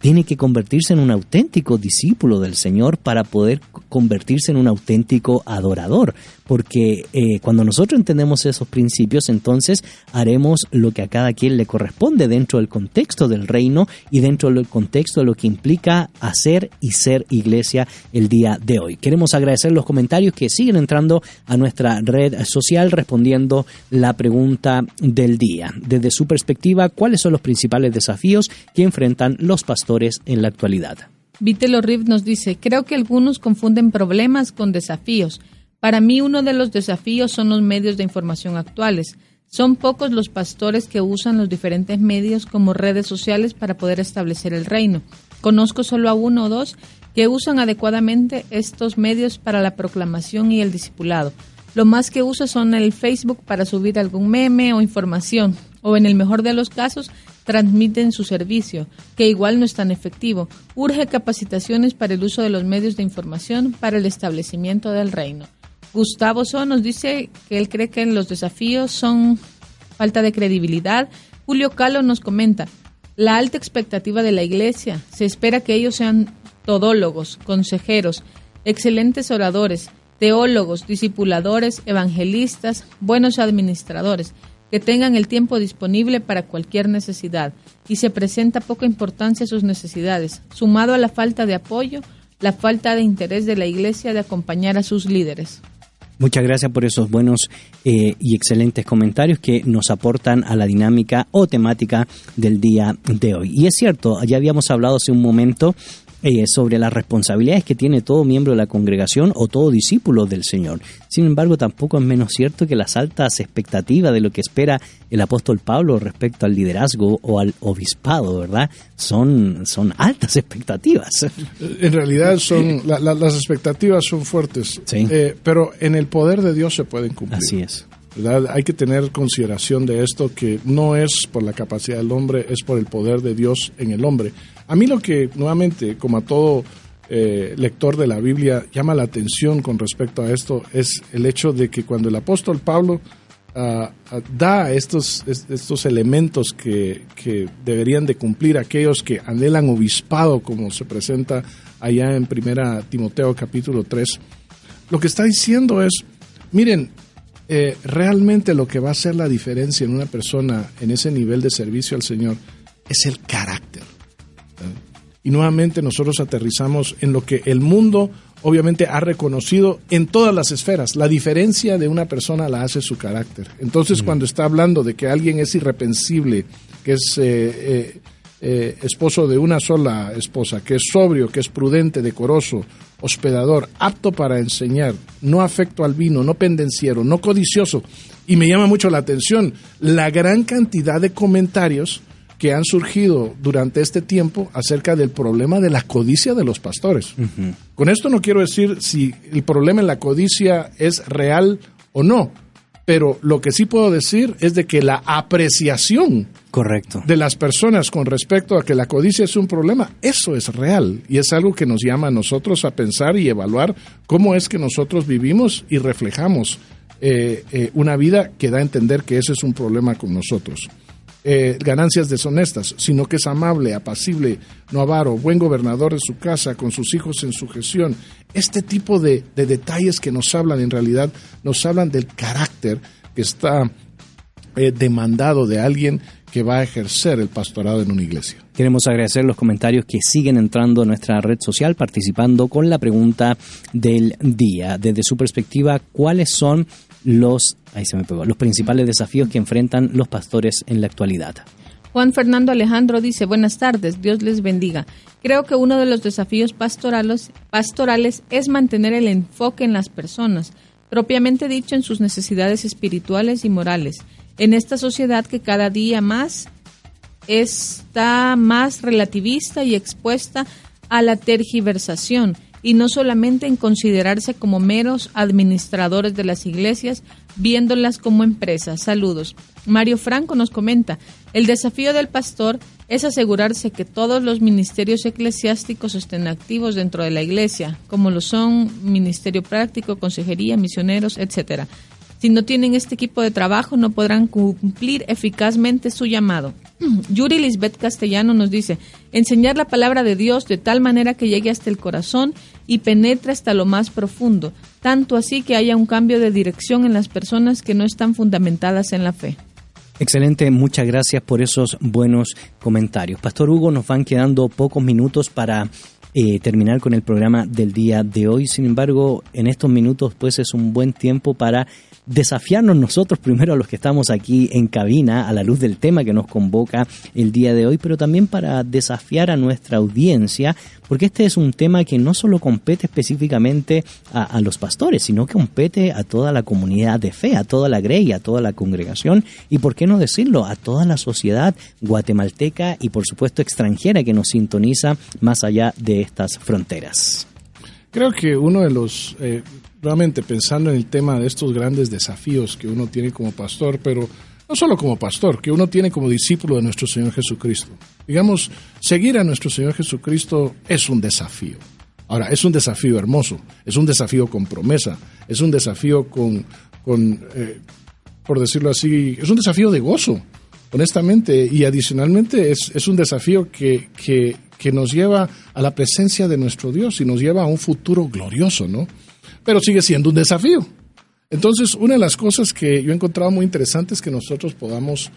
Tiene que convertirse en un auténtico discípulo del Señor para poder convertirse en un auténtico adorador. Porque eh, cuando nosotros entendemos esos principios, entonces haremos lo que a cada quien le corresponde dentro del contexto del reino y dentro del contexto de lo que implica hacer y ser iglesia el día de hoy. Queremos agradecer los comentarios que siguen entrando a nuestra red social respondiendo la pregunta del día. Desde su perspectiva, ¿cuáles son los principales desafíos que enfrentan los pastores en la actualidad? Vitelo Riv nos dice, creo que algunos confunden problemas con desafíos. Para mí uno de los desafíos son los medios de información actuales. Son pocos los pastores que usan los diferentes medios como redes sociales para poder establecer el reino. Conozco solo a uno o dos que usan adecuadamente estos medios para la proclamación y el discipulado. Lo más que usa son el Facebook para subir algún meme o información, o en el mejor de los casos, transmiten su servicio, que igual no es tan efectivo. Urge capacitaciones para el uso de los medios de información para el establecimiento del reino. Gustavo So nos dice que él cree que los desafíos son falta de credibilidad. Julio Calo nos comenta, la alta expectativa de la iglesia, se espera que ellos sean todólogos, consejeros, excelentes oradores, teólogos, discipuladores, evangelistas, buenos administradores, que tengan el tiempo disponible para cualquier necesidad y se presenta poca importancia a sus necesidades, sumado a la falta de apoyo, la falta de interés de la iglesia de acompañar a sus líderes. Muchas gracias por esos buenos eh, y excelentes comentarios que nos aportan a la dinámica o temática del día de hoy. Y es cierto, ya habíamos hablado hace un momento eh, sobre las responsabilidades que tiene todo miembro de la congregación o todo discípulo del Señor. Sin embargo, tampoco es menos cierto que las altas expectativas de lo que espera el apóstol Pablo respecto al liderazgo o al obispado, ¿verdad? Son, son altas expectativas. En realidad son la- la- las expectativas son fuertes, Sí. Eh, pero en el poder de Dios se pueden cumplir. Así es. ¿verdad? Hay que tener consideración de esto que no es por la capacidad del hombre, es por el poder de Dios en el hombre. A mí lo que nuevamente, como a todo eh, lector de la Biblia, llama la atención con respecto a esto es el hecho de que cuando el apóstol Pablo ah, ah, da estos, es- estos elementos que, que deberían de cumplir aquellos que anhelan obispado, como se presenta allá en primera Timoteo capítulo 3, lo que está diciendo es, miren, eh, realmente lo que va a hacer la diferencia en una persona en ese nivel de servicio al Señor es el carácter. Y nuevamente nosotros aterrizamos en lo que el mundo obviamente ha reconocido en todas las esferas. La diferencia de una persona la hace su carácter. Entonces cuando está hablando de que alguien es irrepensible, que es eh, eh, eh, esposo de una sola esposa, que es sobrio, que es prudente, decoroso, hospedador, apto para enseñar, no afecto al vino, no pendenciero, no codicioso. Y me llama mucho la atención la gran cantidad de comentarios que han surgido durante este tiempo acerca del problema de la codicia de los pastores. Con esto no quiero decir si el problema en la codicia es real o no, pero lo que sí puedo decir es de que la apreciación Correcto. de las personas con respecto a que la codicia es un problema, eso es real y es algo que nos llama a nosotros a pensar y evaluar cómo es que nosotros vivimos y reflejamos eh, eh, una vida que da a entender que ese es un problema con nosotros. Eh, ganancias deshonestas, sino que es amable, apacible, no avaro, buen gobernador de su casa, con sus hijos en sujeción. Este tipo de, de detalles que nos hablan, en realidad, nos hablan del carácter que está eh, demandado de alguien que va a ejercer el pastorado en una iglesia. Queremos agradecer los comentarios que siguen entrando a nuestra red social participando con la pregunta del día. Desde su perspectiva, ¿cuáles son los, ahí se me pegó, los principales desafíos que enfrentan los pastores en la actualidad? Juan Fernando Alejandro dice, buenas tardes, Dios les bendiga. Creo que uno de los desafíos pastorales, pastorales es mantener el enfoque en las personas, propiamente dicho en sus necesidades espirituales y morales en esta sociedad que cada día más está más relativista y expuesta a la tergiversación y no solamente en considerarse como meros administradores de las iglesias, viéndolas como empresas. Saludos. Mario Franco nos comenta, el desafío del pastor es asegurarse que todos los ministerios eclesiásticos estén activos dentro de la iglesia, como lo son ministerio práctico, consejería, misioneros, etcétera. Si no tienen este equipo de trabajo, no podrán cumplir eficazmente su llamado. Yuri Lisbeth Castellano nos dice, enseñar la palabra de Dios de tal manera que llegue hasta el corazón y penetre hasta lo más profundo, tanto así que haya un cambio de dirección en las personas que no están fundamentadas en la fe. Excelente, muchas gracias por esos buenos comentarios. Pastor Hugo, nos van quedando pocos minutos para eh, terminar con el programa del día de hoy. Sin embargo, en estos minutos pues es un buen tiempo para desafiarnos nosotros primero a los que estamos aquí en cabina a la luz del tema que nos convoca el día de hoy, pero también para desafiar a nuestra audiencia, porque este es un tema que no solo compete específicamente a, los pastores, sino que compete a toda la comunidad de fe, a toda la grey, a toda la congregación y, por qué no decirlo, a toda la sociedad guatemalteca y, por supuesto, extranjera que nos sintoniza más allá de estas fronteras. Creo que uno de los eh, realmente pensando en el tema de estos grandes desafíos que uno tiene como pastor, pero no solo como pastor, que uno tiene como discípulo de nuestro Señor Jesucristo. Digamos, seguir a nuestro Señor Jesucristo es un desafío. Ahora, es un desafío hermoso, es un desafío con promesa, es un desafío con, con eh, por decirlo así, es un desafío de gozo, honestamente, y adicionalmente es, es un desafío que, que, que nos lleva a la presencia de nuestro Dios y nos lleva a un futuro glorioso, ¿no? pero sigue siendo un desafío. Entonces, una de las cosas que yo he encontrado muy interesante es que nosotros podamos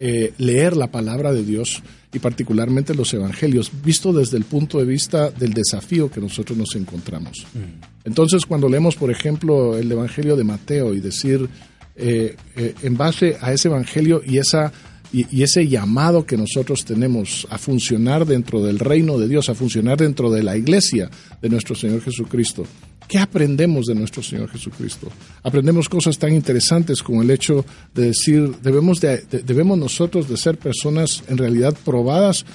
eh, leer la palabra de Dios y particularmente los evangelios, visto desde el punto de vista del desafío que nosotros nos encontramos. Mm. Entonces, cuando leemos, por ejemplo, el evangelio de Mateo y decir, eh, eh, en base a ese evangelio y esa y, ese llamado que nosotros tenemos a funcionar dentro del reino de Dios, a funcionar dentro de la iglesia de nuestro Señor Jesucristo. ¿Qué aprendemos de nuestro Señor Jesucristo? Aprendemos cosas tan interesantes como el hecho de decir, debemos, debemos nosotros de ser personas en realidad probadas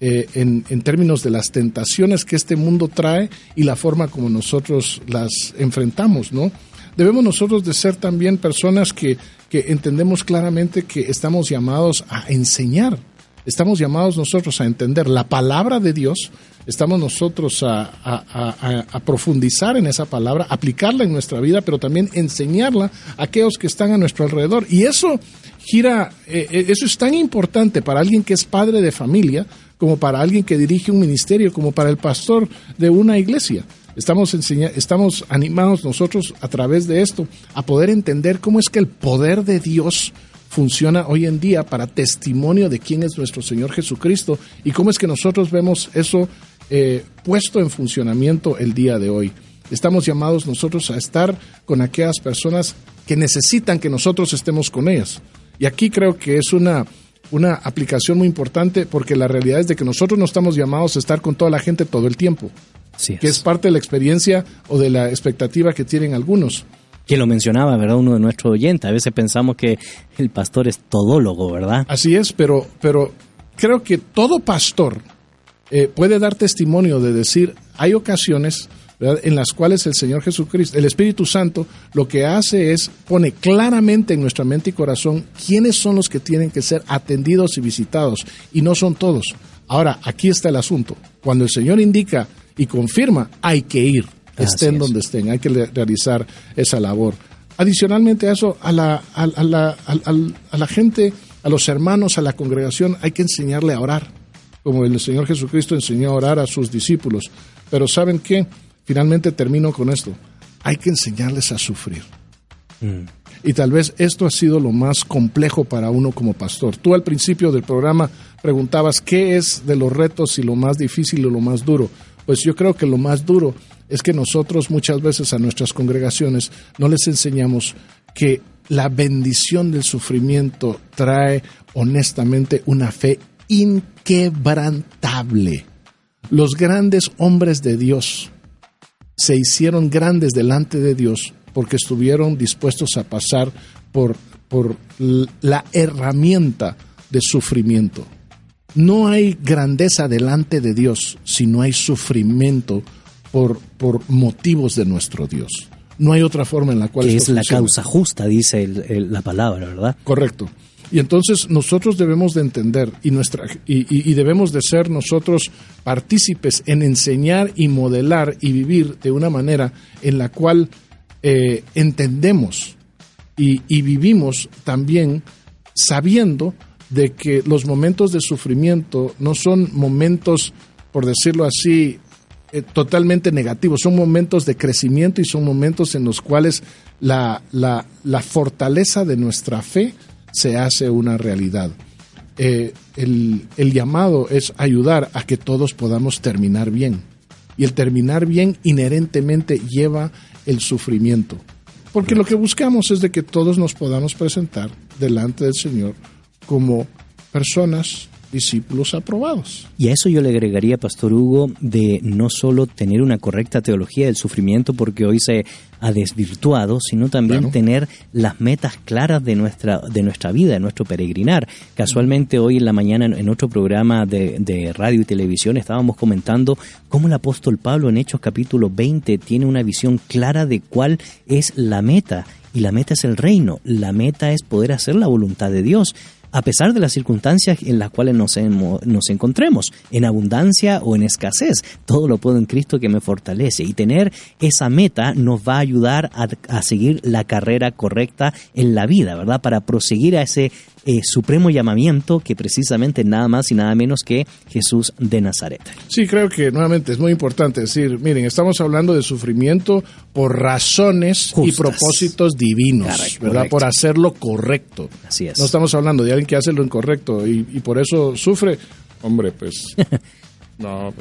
eh, en, en, términos de las tentaciones que este mundo trae y la forma como nosotros las enfrentamos, ¿no? Debemos nosotros de ser también personas que que entendemos claramente que estamos llamados a enseñar, estamos llamados nosotros a entender la palabra de Dios, estamos nosotros a, profundizar en esa palabra, aplicarla en nuestra vida, pero también enseñarla a aquellos que están a nuestro alrededor. Y eso gira, eh, eh, eso es tan importante para alguien que es padre de familia, como para alguien que dirige un ministerio, como para el pastor de una iglesia. Estamos, estamos animados nosotros a través de esto a poder entender cómo es que el poder de Dios funciona hoy en día para testimonio de quién es nuestro Señor Jesucristo y cómo es que nosotros vemos eso eh, puesto en funcionamiento el día de hoy. Estamos llamados nosotros a estar con aquellas personas que necesitan que nosotros estemos con ellas. Y aquí creo que es una, una aplicación muy importante porque la realidad es de que nosotros no estamos llamados a estar con toda la gente todo el tiempo que es parte de la experiencia o de la expectativa que tienen algunos. Que lo mencionaba, ¿verdad? Uno de nuestros oyentes. A veces pensamos que el pastor es todólogo, ¿verdad? Así es, pero, pero creo que todo pastor eh, puede dar testimonio de decir, hay ocasiones en las cuales el Señor Jesucristo, el Espíritu Santo, lo que hace es pone claramente en nuestra mente y corazón quiénes son los que tienen que ser atendidos y visitados, y no son todos. Ahora, aquí está el asunto. Cuando el Señor indica y confirma, hay que ir, estén donde estén, hay que realizar esa labor. Adicionalmente a eso, a la, a, la, a la gente, a los hermanos, a la congregación, hay que enseñarle a orar, como el Señor Jesucristo enseñó a orar a sus discípulos. Pero ¿saben qué? Finalmente termino con esto. Hay que enseñarles a sufrir. Mm. Y tal vez esto ha sido lo más complejo para uno como pastor. Tú al principio del programa preguntabas qué es de los retos y lo más difícil y lo más duro. Pues yo creo que lo más duro es que nosotros muchas veces a nuestras congregaciones no les enseñamos que la bendición del sufrimiento trae honestamente una fe inquebrantable. Los grandes hombres de Dios se hicieron grandes delante de Dios porque estuvieron dispuestos a pasar por, por la herramienta de sufrimiento. No hay grandeza delante de Dios si no hay sufrimiento por, por motivos de nuestro Dios. No hay otra forma en la cual... Que es la causa justa, dice la palabra, ¿verdad? Correcto. Y entonces nosotros debemos de entender y, nuestra, y, debemos de ser nosotros partícipes en enseñar y modelar y vivir de una manera en la cual eh, entendemos y, y vivimos también sabiendo de que los momentos de sufrimiento no son momentos, por decirlo así, eh, totalmente negativos, son momentos de crecimiento y son momentos en los cuales la, la, fortaleza de nuestra fe se hace una realidad. Eh, el, el llamado es ayudar a que todos podamos terminar bien. Y el terminar bien inherentemente lleva el sufrimiento. Porque lo que buscamos es de que todos nos podamos presentar delante del Señor como personas discípulos aprobados. Y a eso yo le agregaría, Pastor Hugo, de no solo tener una correcta teología del sufrimiento, porque hoy se ha desvirtuado, sino también tener las metas claras de nuestra, de nuestra vida, de nuestro peregrinar. Casualmente hoy en la mañana en otro programa de, de radio y televisión estábamos comentando cómo el apóstol Pablo en Hechos capítulo 20 tiene una visión clara de cuál es la meta. Y la meta es el reino, la meta es poder hacer la voluntad de Dios a pesar de las circunstancias en las cuales nos, encontremos, en abundancia o en escasez. Todo lo puedo en Cristo que me fortalece. Y tener esa meta nos va a ayudar a, a seguir la carrera correcta en la vida, ¿verdad? Para proseguir a ese eh, supremo llamamiento que precisamente nada más y nada menos que Jesús de Nazaret. Sí, creo que nuevamente es muy importante decir, miren, estamos hablando de sufrimiento por razones y propósitos divinos, ¿verdad? Por hacerlo correcto. Así es. No estamos hablando de alguien que hace lo incorrecto y, y por eso sufre. Hombre, pues... no,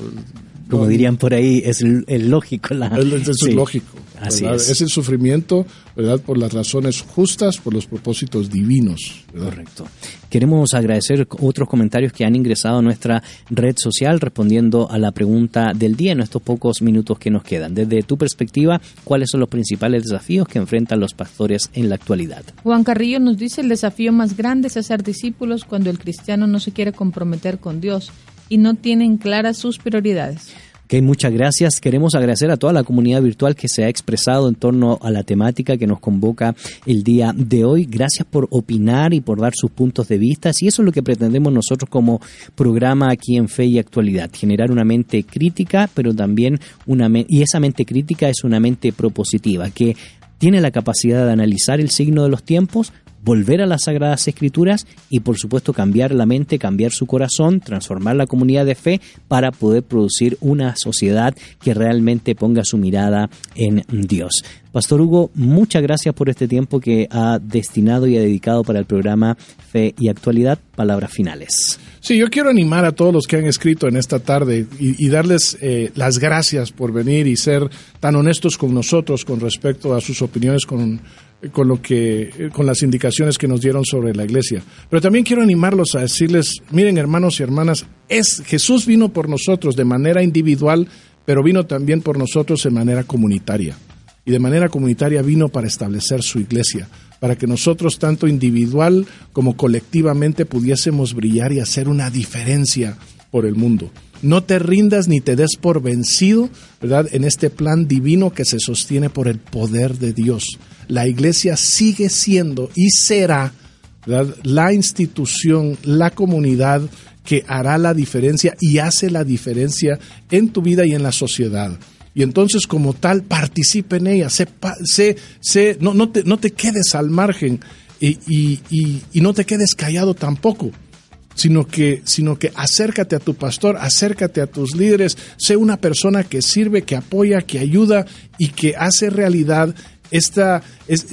como dirían por ahí, es el, lógico. La, es, lógico. Así es. es. el sufrimiento, ¿verdad? Por las razones justas, por los propósitos divinos. Correcto. Queremos agradecer otros comentarios que han ingresado a nuestra red social respondiendo a la pregunta del día en estos pocos minutos que nos quedan. Desde tu perspectiva, ¿cuáles son los principales desafíos que enfrentan los pastores en la actualidad? Juan Carrillo nos dice el desafío más grande es hacer discípulos cuando el cristiano no se quiere comprometer con Dios y no tienen claras sus prioridades. Ok, muchas gracias. Queremos agradecer a toda la comunidad virtual que se ha expresado en torno a la temática que nos convoca el día de hoy. Gracias por opinar y por dar sus puntos de vista. Y eso es lo que pretendemos nosotros como programa aquí en Fe y Actualidad. Generar una mente crítica, pero también una y esa mente crítica es una mente propositiva que tiene la capacidad de analizar el signo de los tiempos, volver a las Sagradas Escrituras y por supuesto cambiar la mente, cambiar su corazón, transformar la comunidad de fe para poder producir una sociedad que realmente ponga su mirada en Dios. Pastor Hugo, muchas gracias por este tiempo que ha destinado y ha dedicado para el programa Fe y Actualidad. Palabras finales. Sí, yo quiero animar a todos los que han escrito en esta tarde y, darles eh, las gracias por venir y ser tan honestos con nosotros con respecto a sus opiniones con con lo que con las indicaciones que nos dieron sobre la iglesia. Pero también quiero animarlos a decirles, miren hermanos y hermanas, es Jesús vino por nosotros de manera individual, pero vino también por nosotros de manera comunitaria. Y de manera comunitaria vino para establecer su iglesia, para que nosotros tanto individual como colectivamente pudiésemos brillar y hacer una diferencia por el mundo. No te rindas ni te des por vencido, ¿verdad? En este plan divino que se sostiene por el poder de Dios. La iglesia sigue siendo y será la institución, la comunidad que hará la diferencia y hace la diferencia en tu vida y en la sociedad. Y entonces como tal participe en ella, no te quedes al margen y, y no te quedes callado tampoco sino que, sino que acércate a tu pastor, acércate a tus líderes, sé una persona que sirve, que apoya, que ayuda y que hace realidad esta, es,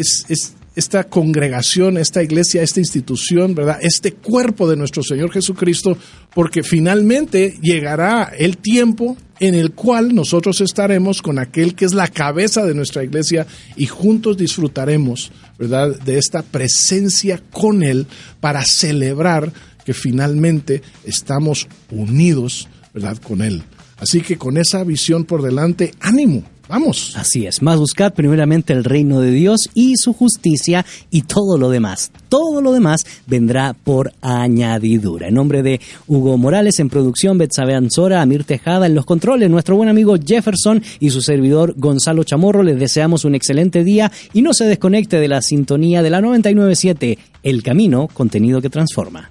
esta congregación, esta iglesia, esta institución, ¿verdad? Este cuerpo de nuestro Señor Jesucristo, porque finalmente llegará el tiempo en el cual nosotros estaremos con aquel que es la cabeza de nuestra iglesia y juntos disfrutaremos, ¿verdad?, de esta presencia con Él para celebrar que finalmente estamos unidos, ¿verdad?, con Él. Así que con esa visión por delante, ánimo, Vamos. Así es, más buscad primeramente el reino de Dios y su justicia y todo lo demás. Todo lo demás vendrá por añadidura. En nombre de Hugo Morales en producción, Betsabe Anzora, Amir Tejada en los controles, nuestro buen amigo Jefferson y su servidor Gonzalo Chamorro, les deseamos un excelente día y no se desconecte de la sintonía de la 997, El Camino, contenido que transforma.